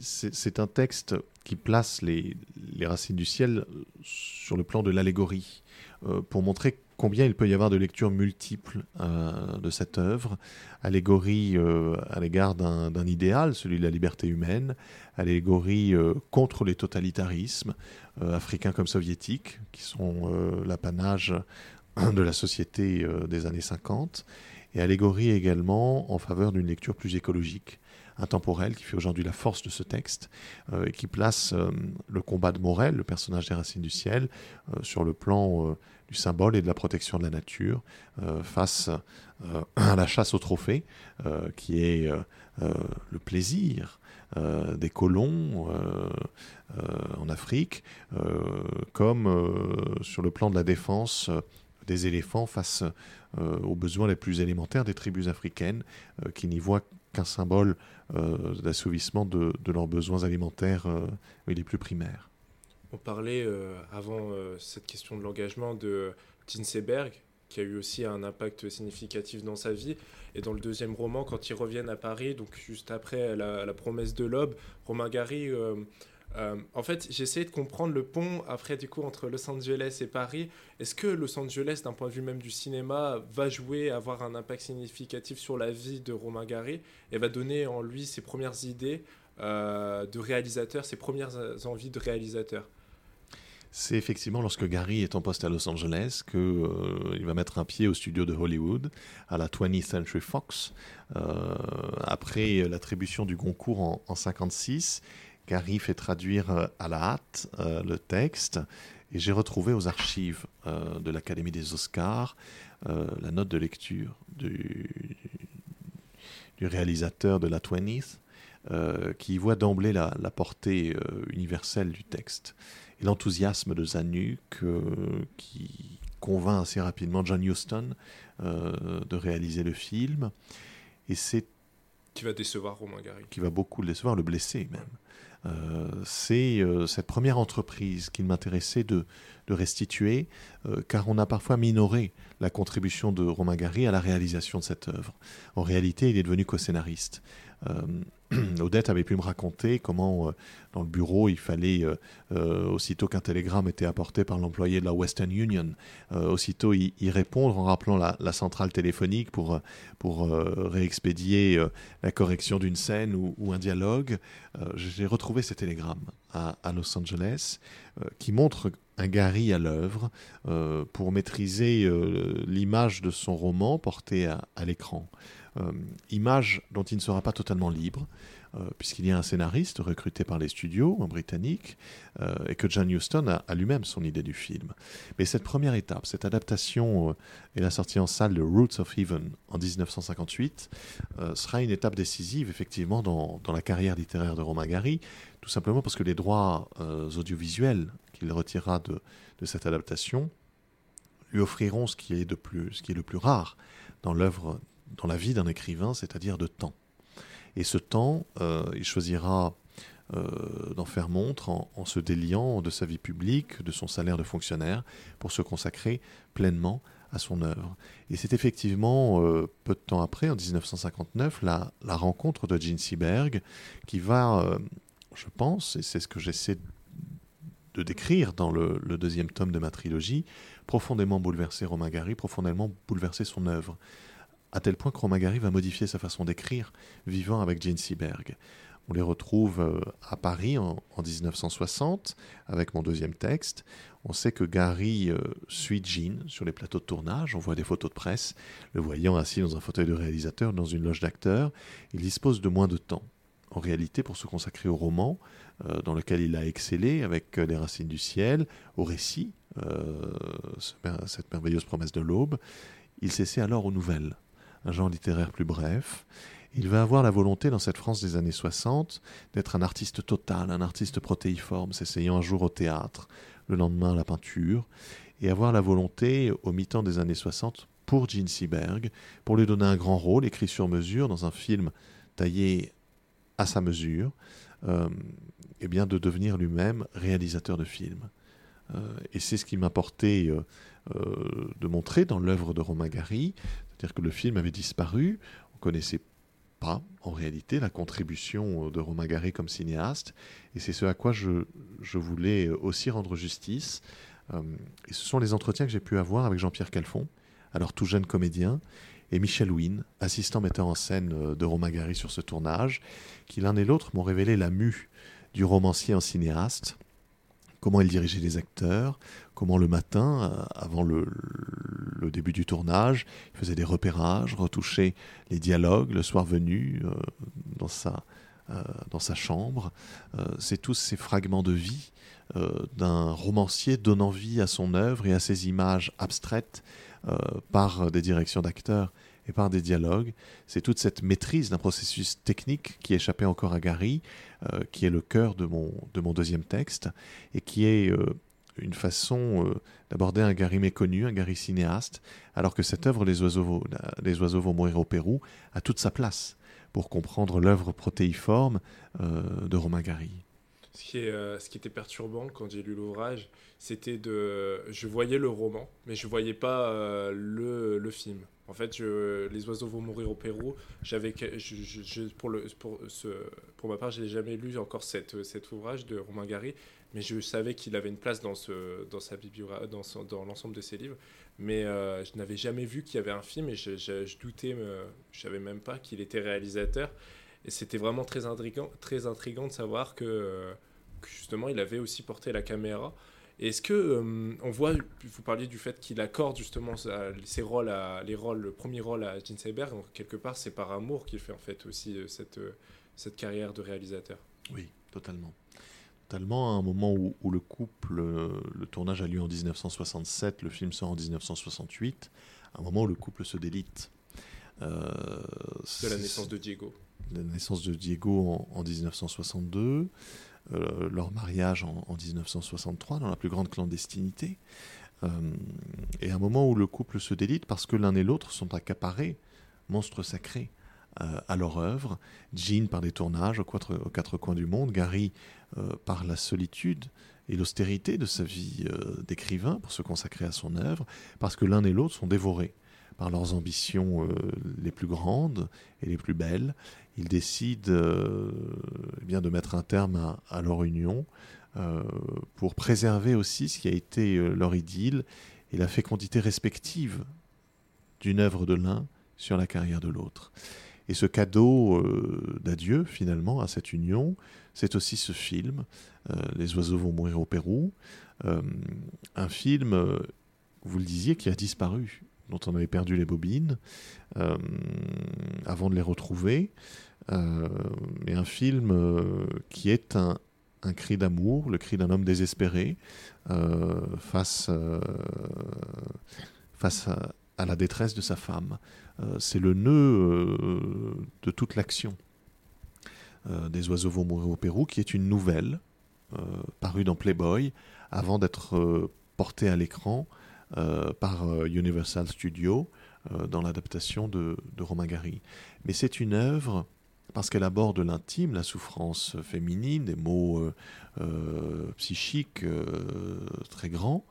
C'est un texte qui place les, racines du ciel sur le plan de l'allégorie, euh, pour montrer combien il peut y avoir de lectures multiples euh, de cette œuvre. Allégorie euh, à l'égard d'un idéal, celui de la liberté humaine, allégorie contre les totalitarismes, africains comme soviétiques, qui sont l'apanage de la société des années 50 et allégorie également en faveur d'une lecture plus écologique, intemporelle, qui fait aujourd'hui la force de ce texte, euh, et qui place euh, le combat de Morel, le personnage des Racines du Ciel, euh, sur le plan du symbole et de la protection de la nature, face à la chasse au trophée, qui est le plaisir des colons en Afrique, comme sur le plan de la défense des éléphants face euh, aux besoins les plus élémentaires des tribus africaines euh, qui n'y voient qu'un symbole euh, d'assouvissement de, leurs besoins alimentaires les plus primaires. On parlait avant cette question de l'engagement de Tinseberg, qui a eu aussi un impact significatif dans sa vie. Et dans le deuxième roman, quand ils reviennent à Paris, donc juste après la, promesse de l'aube, Romain Gary euh, en fait, j'essaie de comprendre le pont après du coup entre Los Angeles et Paris. Est-ce que Los Angeles, d'un point de vue même du cinéma, va jouer, avoir un impact significatif sur la vie de Romain Gary et va donner en lui ses premières idées euh, de réalisateur, ses premières envies de réalisateur? C'est effectivement lorsque Gary est en poste à Los Angeles qu'il euh, va mettre un pied au studio de Hollywood, à la 20th Century Fox, après l'attribution du Goncourt en 1956. Gary fait traduire euh, à la hâte euh, le texte et j'ai retrouvé aux archives euh, de l'Académie des Oscars la note de lecture du, réalisateur de la 20th qui voit d'emblée la, portée universelle du texte et l'enthousiasme de Zanuck qui convainc assez rapidement John Huston de réaliser le film et c'est qui va décevoir Romain Gary qui va beaucoup le décevoir le blesser même euh, c'est euh, cette première entreprise qu'il m'intéressait de, restituer, euh, car on a parfois minoré la contribution de Romain Gary à la réalisation de cette œuvre. En réalité, il est devenu co-scénariste. Odette avait pu me raconter comment, euh, dans le bureau, il fallait, euh, euh, aussitôt qu'un télégramme était apporté par l'employé de la Western Union, aussitôt y, répondre en rappelant la, centrale téléphonique pour, pour réexpédier la correction d'une scène ou, un dialogue. J'ai retrouvé ces télégrammes à, Los Angeles qui montrent un Gary à l'œuvre pour maîtriser l'image de son roman porté à l'écran. Euh, image dont il ne sera pas totalement libre, euh, puisqu'il y a un scénariste recruté par les studios, un britannique, euh, et que John Huston a, lui-même son idée du film. Mais cette première étape, cette adaptation et la sortie en salle de Roots of Heaven en 1958, sera une étape décisive, effectivement, dans, la carrière littéraire de Romain Gary, tout simplement parce que les droits audiovisuels qu'il retirera de, de, cette adaptation lui offriront ce qui est, de plus, ce qui est le plus rare dans l'œuvre dans la vie d'un écrivain, c'est-à-dire de temps. Et ce temps, euh, il choisira euh, d'en faire montre en, se déliant de sa vie publique, de son salaire de fonctionnaire, pour se consacrer pleinement à son œuvre. Et c'est effectivement, euh, peu de temps après, en 1959, la, rencontre de Gene Seberg qui va, je pense, et c'est ce que j'essaie de décrire dans le, le, deuxième tome de ma trilogie, profondément bouleverser Romain Gary, profondément bouleverser son œuvre à tel point que Romagari va modifier sa façon d'écrire, vivant avec Jane Seberg. On les retrouve euh, à Paris en, 1960 avec mon deuxième texte. On sait que Gary euh, suit Jean sur les plateaux de tournage. On voit des photos de presse, le voyant assis dans un fauteuil de réalisateur dans une loge d'acteurs. Il dispose de moins de temps. En réalité, pour se consacrer au roman, euh, dans lequel il a excellé avec Les Racines du Ciel, au récit, cette merveilleuse promesse de l'aube, il s'essaie alors aux nouvelles. Un genre littéraire plus bref. Il va avoir la volonté dans cette France des années 60 d'être un artiste total, un artiste protéiforme, s'essayant un jour au théâtre, le lendemain à la peinture, et avoir la volonté, au mi-temps des années 60, pour Gene Seberg, pour lui donner un grand rôle, écrit sur mesure, dans un film taillé à sa mesure, euh, et bien de devenir lui-même réalisateur de films. Euh, et c'est ce qui euh, euh, de montrer dans l'œuvre de Romain Gary, c'est-à-dire que le film avait disparu, on connaissait pas en réalité la contribution de Romain Gary comme cinéaste, et c'est ce à quoi je, je voulais aussi rendre justice. et ce sont les entretiens que j'ai pu avoir avec Jean-Pierre Calfon, alors tout jeune comédien, et Michel Wynne, assistant metteur en scène de Romain Gary sur ce tournage, qui l'un et l'autre m'ont révélé la mue du romancier en cinéaste, comment il dirigeait les acteurs, comment le matin, euh, avant le, début du tournage, il faisait des repérages, retouchait les dialogues le soir venu euh, dans, sa, euh, dans sa chambre. C'est tous ces fragments de vie d'un romancier donnant vie à son œuvre et à ses images abstraites par des directions d'acteurs et par des dialogues. C'est toute cette maîtrise d'un processus technique qui échappait encore à Gary, qui est le cœur de mon, de mon deuxième texte, et qui est façon euh, d'aborder un Gary méconnu, un Gary cinéaste, alors que cette œuvre, Les oiseaux, vont mourir au Pérou, a toute sa place pour comprendre l'œuvre protéiforme de Romain Gary. Ce qui, est, ce qui était perturbant quand j'ai lu l'ouvrage, c'était de... Je voyais le roman, mais je voyais pas le, le film. En fait, les oiseaux vont mourir au Pérou. J'avais, pour, le, pour, ce, pour ma part, je n'ai jamais lu encore cette, cet ouvrage de Romain Gary, mais je savais qu'il avait une place dans, ce, dans, sa dans, l'ensemble de ses livres. Mais euh, je n'avais jamais vu qu'il y avait un film et je, je, doutais, je ne savais même pas qu'il était réalisateur. Et c'était vraiment très intriguant, très intriguant de savoir que, que justement il avait aussi porté la caméra. Est-ce que euh, on voit, vous parliez du fait qu'il accorde justement ses rôles, les rôles, le premier rôle à Gene Seiberg, donc quelque part c'est par amour qu'il fait en fait aussi euh, cette, euh, cette carrière de réalisateur. Oui, totalement. Totalement, à un moment où, où, le couple, le tournage a lieu en 1967, le film sort en 1968, à un moment où le couple se délite. de la naissance de Diego. La naissance de Diego en, en 1962. Euh, leur mariage en, 1963 dans la plus grande clandestinité. Euh, et un moment où le couple se délite parce que l'un et l'autre sont accaparés, monstres sacrés, euh, à leur œuvre. Jean par les tournages aux quatre, coins du monde, Gary par la solitude et l'austérité de sa vie d'écrivain pour se consacrer à son œuvre, parce que l'un et l'autre sont dévorés par leurs ambitions les plus grandes et les plus belles, ils décident euh, eh bien de mettre un terme à, leur union euh, pour préserver aussi ce qui a été euh, leur idylle et la fécondité respective d'une œuvre de l'un sur la carrière de l'autre. Et ce cadeau d'adieu, finalement, à cette union, c'est aussi ce film, Les oiseaux vont mourir au Pérou, un film, vous le disiez, qui a disparu, dont on avait perdu les bobines, avant de les retrouver, euh, et un film euh, qui est un, cri d'amour, le cri d'un homme désespéré euh, face à, la détresse de sa femme. C'est le nœud de toute l'action des oiseaux vont mourir au Pérou, qui est une nouvelle parue dans Playboy avant d'être portée à l'écran par Universal Studios dans l'adaptation de, Romain Gary. Mais c'est une œuvre parce qu'elle aborde l'intime, la souffrance féminine, des mots euh, euh, psychiques euh, très grands.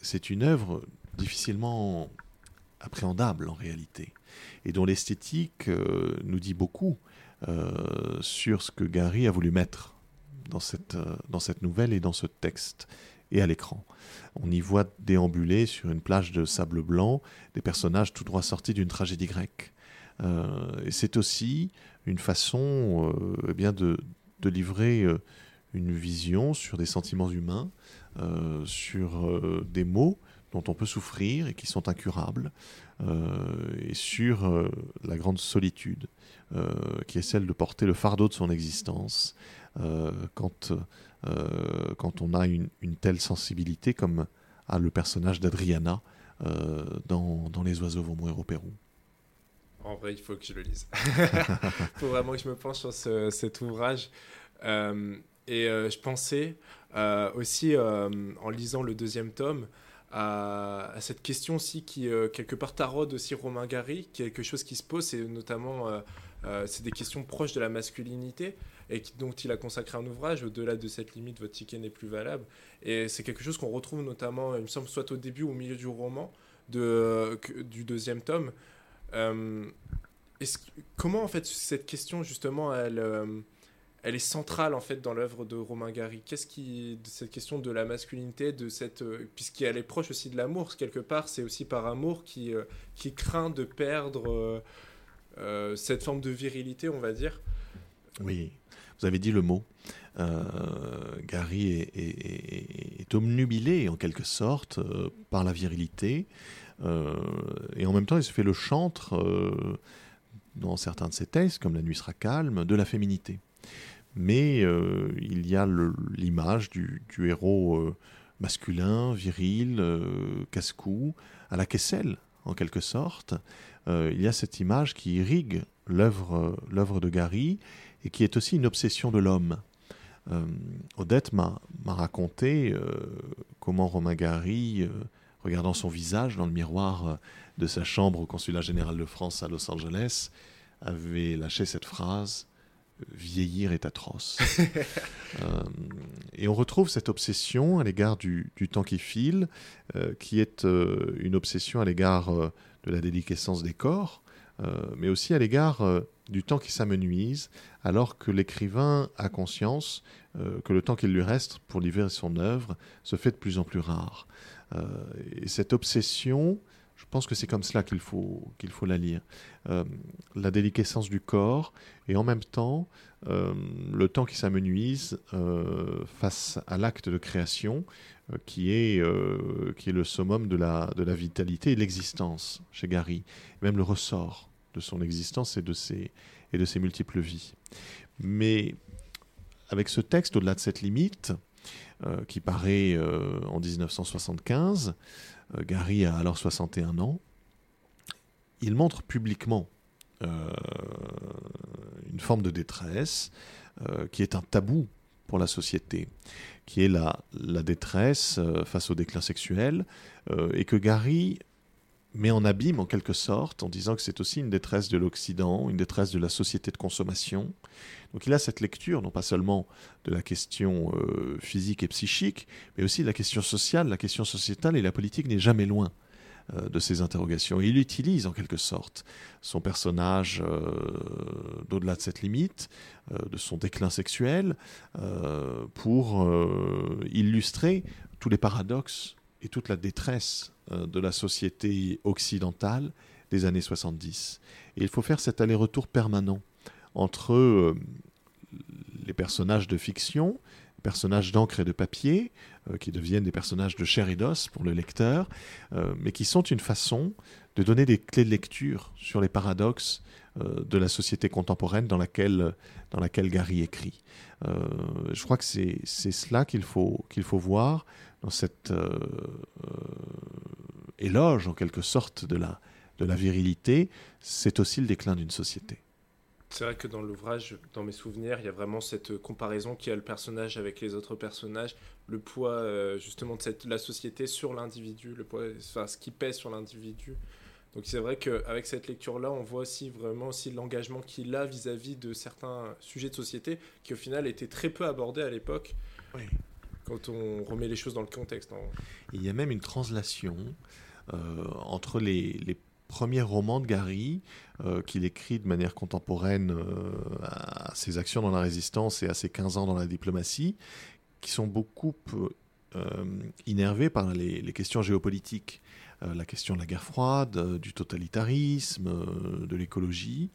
c'est une œuvre difficilement appréhendable en réalité, et dont l'esthétique nous dit beaucoup sur ce que Gary a voulu mettre dans cette, dans cette nouvelle et dans ce texte et à l'écran. On y voit déambuler sur une plage de sable blanc des personnages tout droit sortis d'une tragédie grecque. Euh, et c'est aussi une façon euh, eh bien de, de livrer euh, une vision sur des sentiments humains, sur des mots dont on peut souffrir et qui sont incurables, et sur la grande solitude, qui est celle de porter le fardeau de son existence quand, quand on a une, telle sensibilité comme a le personnage d'Adriana dans, dans Les oiseaux vont mourir au Pérou. En vrai, il faut que je le lise. Il faut vraiment que je me penche sur cet ouvrage. Euh, et euh, je pensais euh, aussi, en lisant le deuxième tome, à, cette question aussi qui, quelque part, taraude aussi Romain Gary, quelque chose qui se pose, c'est notamment, c'est des questions proches de la masculinité et dont il a consacré un ouvrage, au-delà de cette limite, votre ticket n'est plus valable. Et c'est quelque chose qu'on retrouve notamment, il me semble, soit au début ou au milieu du roman, de, du deuxième tome. Euh, comment, en fait, cette question, justement, elle, euh, elle est centrale, en fait, dans l'œuvre de Romain Gary Qu'est-ce qui, cette question de la masculinité, de cette, euh, puisqu'elle est proche aussi de l'amour, quelque part, c'est aussi par amour qui, qui craint de perdre cette forme de virilité, on va dire. Oui, vous avez dit le mot. Euh, Gary est, omnubilé en quelque sorte euh, par la virilité euh, et en même temps il se fait le chantre dans certains de ses textes comme La nuit sera calme de la féminité. Mais il y a l'image du, héros masculin, viril, casse-cou, à la Kessel en quelque sorte. il y a cette image qui irrigue l'œuvre de Gary et qui est aussi une obsession de l'homme. Euh, Odette m'a raconté euh, comment Romain Gary, euh, regardant son visage dans le miroir de sa chambre au consulat général de France à Los Angeles, avait lâché cette phrase Vieillir est atroce. et on retrouve cette obsession à l'égard du, du, temps qui file, qui est une obsession à l'égard de la déliquescence des corps, mais aussi à l'égard du temps qui s'amenuise, alors que l'écrivain a conscience euh, que le temps qu'il lui reste pour livrer son œuvre se fait de plus en plus rare. Euh, et cette obsession, je pense que c'est comme cela qu'il faut, faut la lire. Euh, la déliquescence du corps et en même temps le temps qui s'amenuise face à l'acte de création qui, est, qui est le summum de la, de la vitalité et de l'existence chez Gary, même le ressort de son existence et de ses, et de ses multiples vies. Mais avec ce texte, au-delà de cette limite, euh, qui paraît euh, en 1975, euh, Gary a alors 61 ans, il montre publiquement une forme de détresse qui est un tabou pour la société, qui est la, la détresse face au déclin sexuel, et que Gary met en abîme en quelque sorte en disant que c'est aussi une détresse de l'Occident, une détresse de la société de consommation. Donc il a cette lecture non pas seulement de la question euh, physique et psychique, mais aussi de la question sociale, la question sociétale, et la politique n'est jamais loin euh, de ces interrogations. il utilise en quelque sorte son personnage euh, d'au-delà de cette limite, de son déclin sexuel, pour illustrer tous les paradoxes et toute la détresse euh, de la société occidentale des années 70. Et il faut faire cet aller-retour permanent entre euh, les personnages de fiction, personnages d'encre et de papier, euh, qui deviennent des personnages de chair et d'os pour le lecteur, mais qui sont une façon de donner des clés de lecture sur les paradoxes de la société contemporaine dans laquelle, dans laquelle Gary écrit. je crois que c'est cela qu'il faut, qu'il faut voir dans cette euh, euh, éloge en quelque sorte de la, de la virilité, c'est aussi le déclin d'une société. C'est vrai que dans l'ouvrage, dans mes souvenirs, il y a vraiment cette comparaison qui a le personnage avec les autres personnages, le poids euh, justement de cette, la société sur l'individu, le poids, enfin, ce qui pèse sur l'individu. Donc c'est vrai qu'avec cette lecture-là, on voit aussi vraiment aussi l'engagement qu'il a vis-à-vis de certains sujets de société qui au final étaient très peu abordés à l'époque. Oui quand on remet les choses dans le contexte. Il y a même une translation euh, entre les, premiers romans de Gary, euh, qu'il écrit de manière contemporaine euh, à ses actions dans la résistance et à ses 15 ans dans la diplomatie, qui sont beaucoup innervés par les, questions géopolitiques. La question de la guerre froide, du totalitarisme, de l'écologie.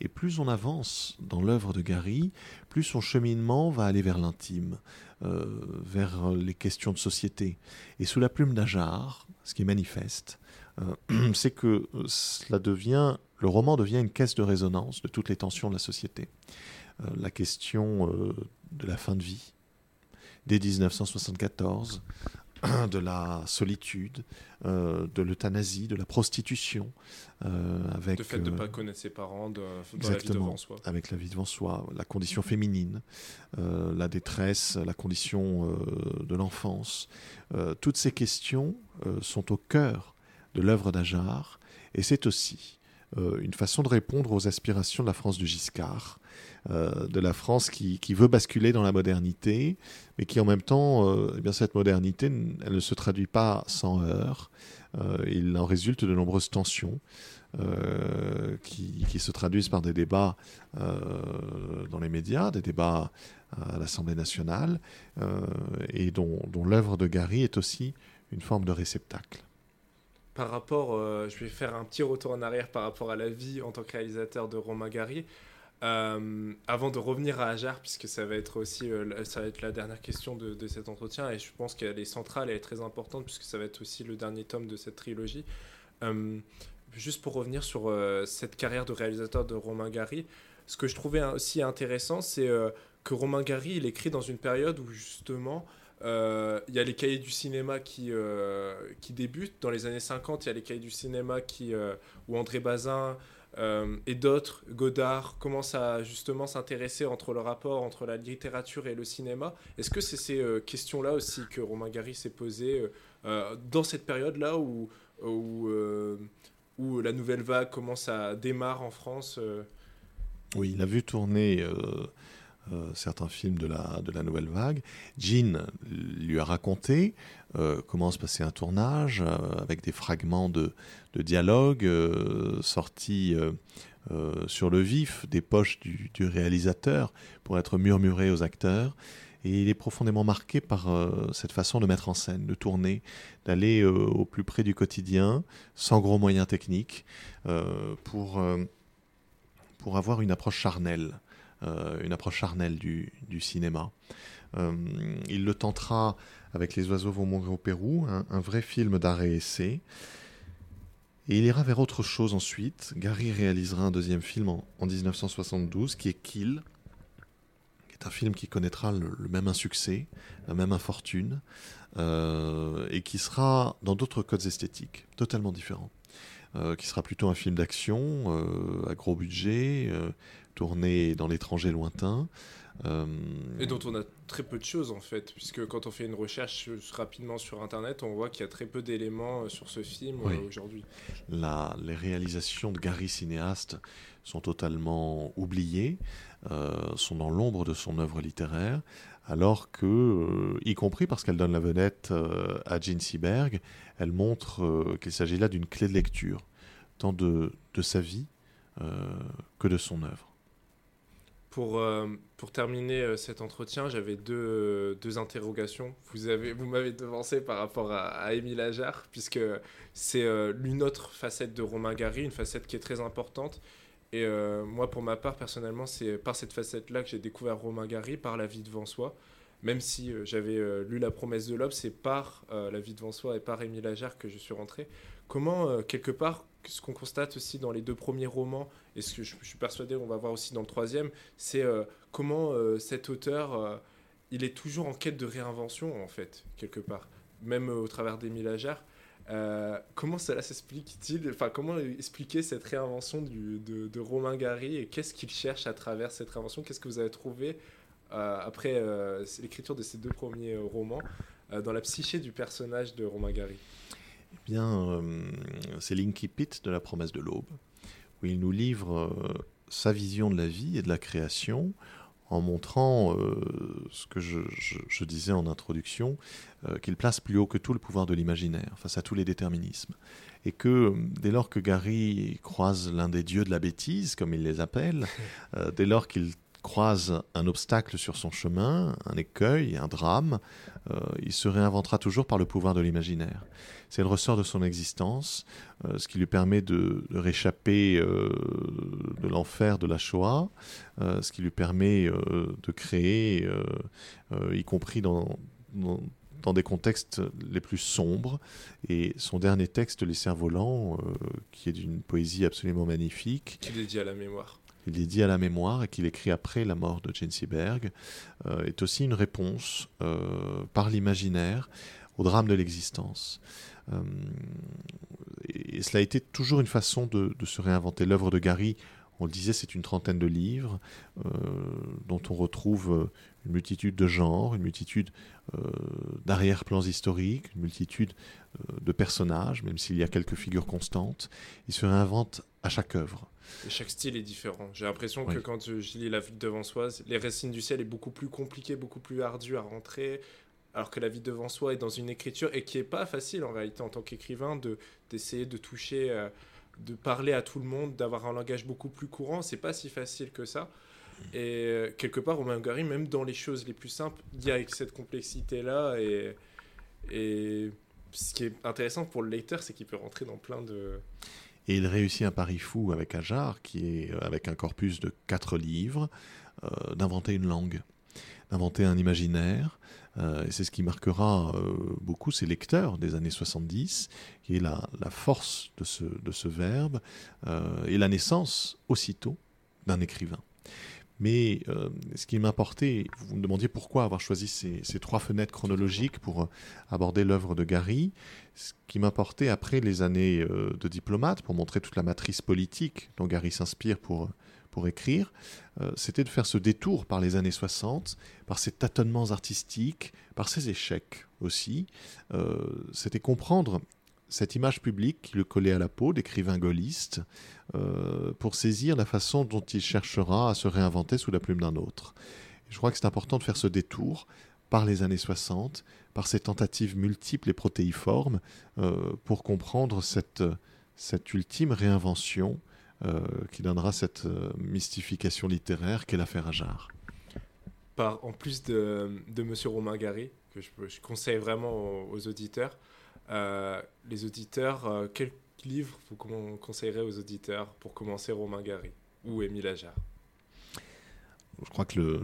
Et plus on avance dans l'œuvre de Gary, plus son cheminement va aller vers l'intime, euh, vers les questions de société. Et sous la plume d'Ajar, ce qui est manifeste, euh, c'est que cela devient, le roman devient une caisse de résonance de toutes les tensions de la société. Euh, la question de la fin de vie, dès 1974, de la solitude, euh, de l'euthanasie, de la prostitution. Euh, avec, le fait de ne pas connaître ses parents, de, dans la vie devant soi. Avec la vie devant soi, la condition féminine, la détresse, la condition de l'enfance. toutes ces questions sont au cœur de l'œuvre d'Ajar et c'est aussi une façon de répondre aux aspirations de la France de Giscard, euh, de la France qui, veut basculer dans la modernité, mais qui en même temps, euh, eh bien cette modernité, elle ne se traduit pas sans heurts. Euh, il en résulte de nombreuses tensions. qui, se traduisent par des débats dans les médias, des débats à l'Assemblée nationale, et dont, dont l'œuvre de Gary est aussi une forme de réceptacle. Par rapport, je vais faire un petit retour en arrière par rapport à la vie en tant que réalisateur de Romain Gary. Euh, avant de revenir à Ajar, puisque ça va être aussi euh, ça va être la dernière question de, cet entretien, et je pense qu'elle est centrale, elle est très importante, puisque ça va être aussi le dernier tome de cette trilogie. Euh, juste pour revenir sur cette carrière de réalisateur de Romain Gary, ce que je trouvais aussi intéressant, c'est que Romain Gary, il écrit dans une période où justement il y a les cahiers du cinéma qui, qui débutent. Dans les années 50, il y a les cahiers du cinéma qui, où André Bazin, euh, et d'autres, Godard, commencent à justement s'intéresser entre le rapport entre la littérature et le cinéma? Est-ce que c'est ces euh, questions-là aussi que Romain Gary s'est posé euh, dans cette période-là où, où, où, la nouvelle vague commence à démarrer en France Oui, il a vu tourner certains films de la, de la nouvelle vague. Jean lui a raconté euh, comment se un tournage euh, avec des fragments de, de dialogue sortis sur le vif des poches du, du, réalisateur pour être murmurés aux acteurs. Et il est profondément marqué par cette façon de mettre en scène, de tourner, d'aller au plus près du quotidien, sans gros moyens techniques, pour, pour avoir une approche charnelle. Euh, une approche charnelle du, cinéma. Euh, il le tentera avec Les oiseaux vont mourir au Pérou, un, vrai film d'arrêt essai. Et il ira vers autre chose ensuite. Gary réalisera un deuxième film en, 1972 qui est Kill, qui est un film qui connaîtra le, même insuccès, la même infortune, euh, et qui sera dans d'autres codes esthétiques, totalement différents. qui sera plutôt un film d'action, à gros budget, tourné dans l'étranger lointain. Euh, et dont on a très peu de choses en fait, puisque quand on fait une recherche rapidement sur Internet, on voit qu'il y a très peu d'éléments euh, sur ce film euh, aujourd'hui. les réalisations de Gary cinéaste sont totalement oubliées, sont dans l'ombre de son œuvre littéraire, alors que, y compris parce qu'elle donne la vedette à Gene Seberg, elle montre qu'il s'agit là d'une clé de lecture, tant de, de sa vie que de son œuvre. Pour, euh, pour terminer euh, cet entretien, j'avais deux, euh, interrogations. Vous m'avez devancé par rapport à, à Émile Ajar, puisque c'est une autre facette de Romain Gary, une facette qui est très importante. Et moi, pour ma part, personnellement, c'est par cette facette-là que j'ai découvert Romain Gary, par La vie devant soi. Même si j'avais lu La promesse de l'aube, c'est par La vie devant soi et par Émile Ajar que je suis rentré. Comment, quelque part, ce qu'on constate aussi dans les deux premiers romans, et ce que je, suis persuadé qu'on va voir aussi dans le troisième, c'est euh, comment euh, cet auteur, euh, il est toujours en quête de réinvention, en fait, quelque part, même au travers d'Émile Ajar. comment cela s'explique-t-il? Enfin, comment expliquer cette réinvention de, Romain Gary? Et qu'est-ce qu'il cherche à travers cette réinvention? Qu'est-ce que vous avez trouvé après l'écriture de ces deux premiers romans dans la psyché du personnage de Romain Gary? Eh bien, c'est Linky Pitt de La promesse de l'aube, où il nous livre euh, sa vision de la vie et de la création en montrant euh, ce que je, disais en introduction, qu'il place plus haut que tout le pouvoir de l'imaginaire face à tous les déterminismes. Et que dès lors que Gary croise l'un des dieux de la bêtise, comme il les appelle, dès lors qu'il croise un obstacle sur son chemin, un écueil, un drame, euh, il se réinventera toujours par le pouvoir de l'imaginaire. C'est le ressort de son existence, euh, ce qui lui permet de, réchapper euh, de l'enfer de la Shoah, ce qui lui permet de créer, y compris dans, dans, des contextes les plus sombres. Et son dernier texte, Les cerfs-volants, qui est d'une poésie absolument magnifique. À la mémoire il est dit à la mémoire et qu'il écrit après la mort de Jane Seberg, euh, est aussi une réponse euh, par l'imaginaire au drame de l'existence. Euh, et, cela a été toujours une façon de, se réinventer. L'œuvre de Gary, on le disait, c'est une trentaine de livres dont on retrouve une multitude de genres, une multitude d'arrière-plans historiques, une multitude de personnages, même s'il y a quelques figures constantes. Il se réinvente à chaque œuvre. Et chaque style est différent. J'ai l'impression que quand je, lis La vie devant soi, les Racines du ciel est beaucoup plus compliqué, beaucoup plus ardu à rentrer, alors que La vie devant soi est dans une écriture et qui est pas facile en réalité en tant qu'écrivain de d'essayer de toucher, euh, de parler à tout le monde, d'avoir un langage beaucoup plus courant. C'est pas si facile que ça. Et euh, quelque part, Romain Gary, même dans les choses les plus simples, il y a cette complexité là et et ce qui est intéressant pour le lecteur, c'est qu'il peut rentrer dans plein de et il réussit un pari fou avec Ajar, qui est euh, avec un corpus de quatre livres, euh, d'inventer une langue, d'inventer un imaginaire. Euh, et c'est ce qui marquera beaucoup ses lecteurs des années 70, qui est la, force de ce, de ce verbe et la naissance aussitôt d'un écrivain. Mais ce qui m'importait, vous me demandiez pourquoi avoir choisi ces, trois fenêtres chronologiques pour aborder l'œuvre de Gary, ce qui m'importait après les années euh, de diplomate, pour montrer toute la matrice politique dont Gary s'inspire pour, pour écrire, euh, c'était de faire ce détour par les années 60, par ses tâtonnements artistiques, par ses échecs aussi. Euh, c'était comprendre cette image publique qui le collait à la peau d'écrivain gaulliste, pour saisir la façon dont il cherchera à se réinventer sous la plume d'un autre. je crois que c'est important de faire ce détour par les années 60, par ces tentatives multiples et protéiformes, euh, pour comprendre cette, ultime réinvention euh, qui donnera cette euh, mystification littéraire qu'est l'affaire Ajar. En plus de, de Romain Gary, que je conseille vraiment aux, auditeurs, les auditeurs, quel livre vous conseillerez aux auditeurs pour commencer Romain Gary ou Émile Ajar? Je crois que le,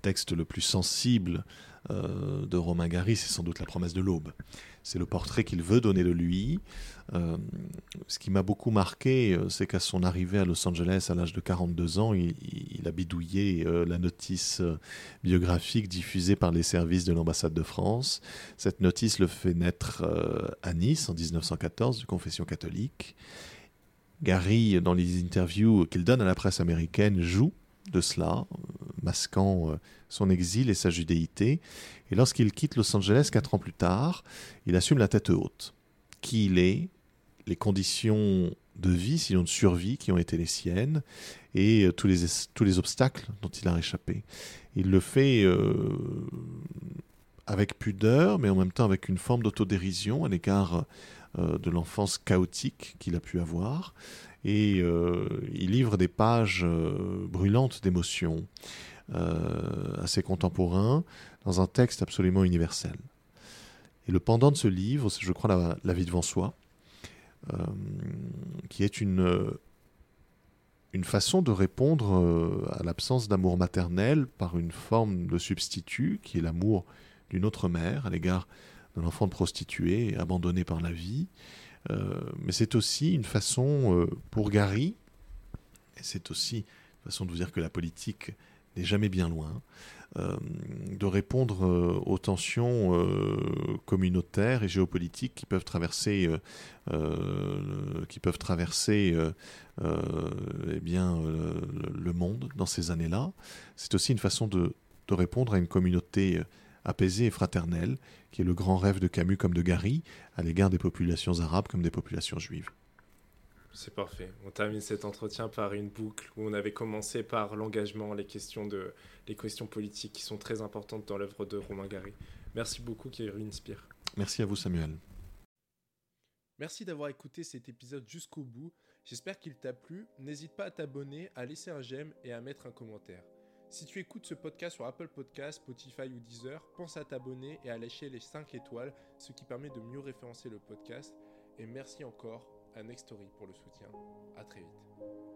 texte le plus sensible euh, de Romain Gary, c'est sans doute La promesse de l'aube. C'est le portrait qu'il veut donner de lui. Euh, ce qui m'a beaucoup marqué, euh, c'est qu'à son arrivée à Los Angeles à l'âge de 42 ans, il, a bidouillé la notice biographique diffusée par les services de l'ambassade de France. Cette notice le fait naître à Nice en 1914, de confession catholique. Gary, dans les interviews qu'il donne à la presse américaine, joue de cela, masquant euh, son exil et sa judéité. Et lorsqu'il quitte Los Angeles quatre ans plus tard, il assume la tête haute. Qui il est, les conditions de vie, sinon de survie, qui ont été les siennes, et euh, tous, les, tous les obstacles dont il a échappé. Il le fait euh, avec pudeur, mais en même temps avec une forme d'autodérision à l'égard de l'enfance chaotique qu'il a pu avoir et euh, il livre des pages euh, brûlantes d'émotions euh, à ses contemporains dans un texte absolument universel. Et le pendant de ce livre, c'est je crois la, vie devant soi, qui est une, une façon de répondre à l'absence d'amour maternel par une forme de substitut qui est l'amour d'une autre mère à l'égard de l'enfant de prostituée abandonné par la vie, euh, mais c'est aussi une façon euh, pour Gary, et c'est aussi une façon de vous dire que la politique n'est jamais bien loin, euh, de répondre aux tensions communautaires et géopolitiques qui peuvent traverser, qui peuvent traverser eh bien, le monde dans ces années-là. C'est aussi une façon de, répondre à une communauté apaisé et fraternel, qui est le grand rêve de Camus comme de Gary, à l'égard des populations arabes comme des populations juives. C'est parfait. On termine cet entretien par une boucle où on avait commencé par l'engagement, les questions de, les questions politiques qui sont très importantes dans l'œuvre de Romain Gary. Merci beaucoup, qui inspire. Merci à vous, Samuel. Merci d'avoir écouté cet épisode jusqu'au bout. J'espère qu'il t'a plu. N'hésite pas à t'abonner, à laisser un j'aime et à mettre un commentaire. Si tu écoutes ce podcast sur Apple Podcasts, Spotify ou Deezer, pense à t'abonner et à lâcher les 5 étoiles, ce qui permet de mieux référencer le podcast. Et merci encore à Nextory pour le soutien. À très vite.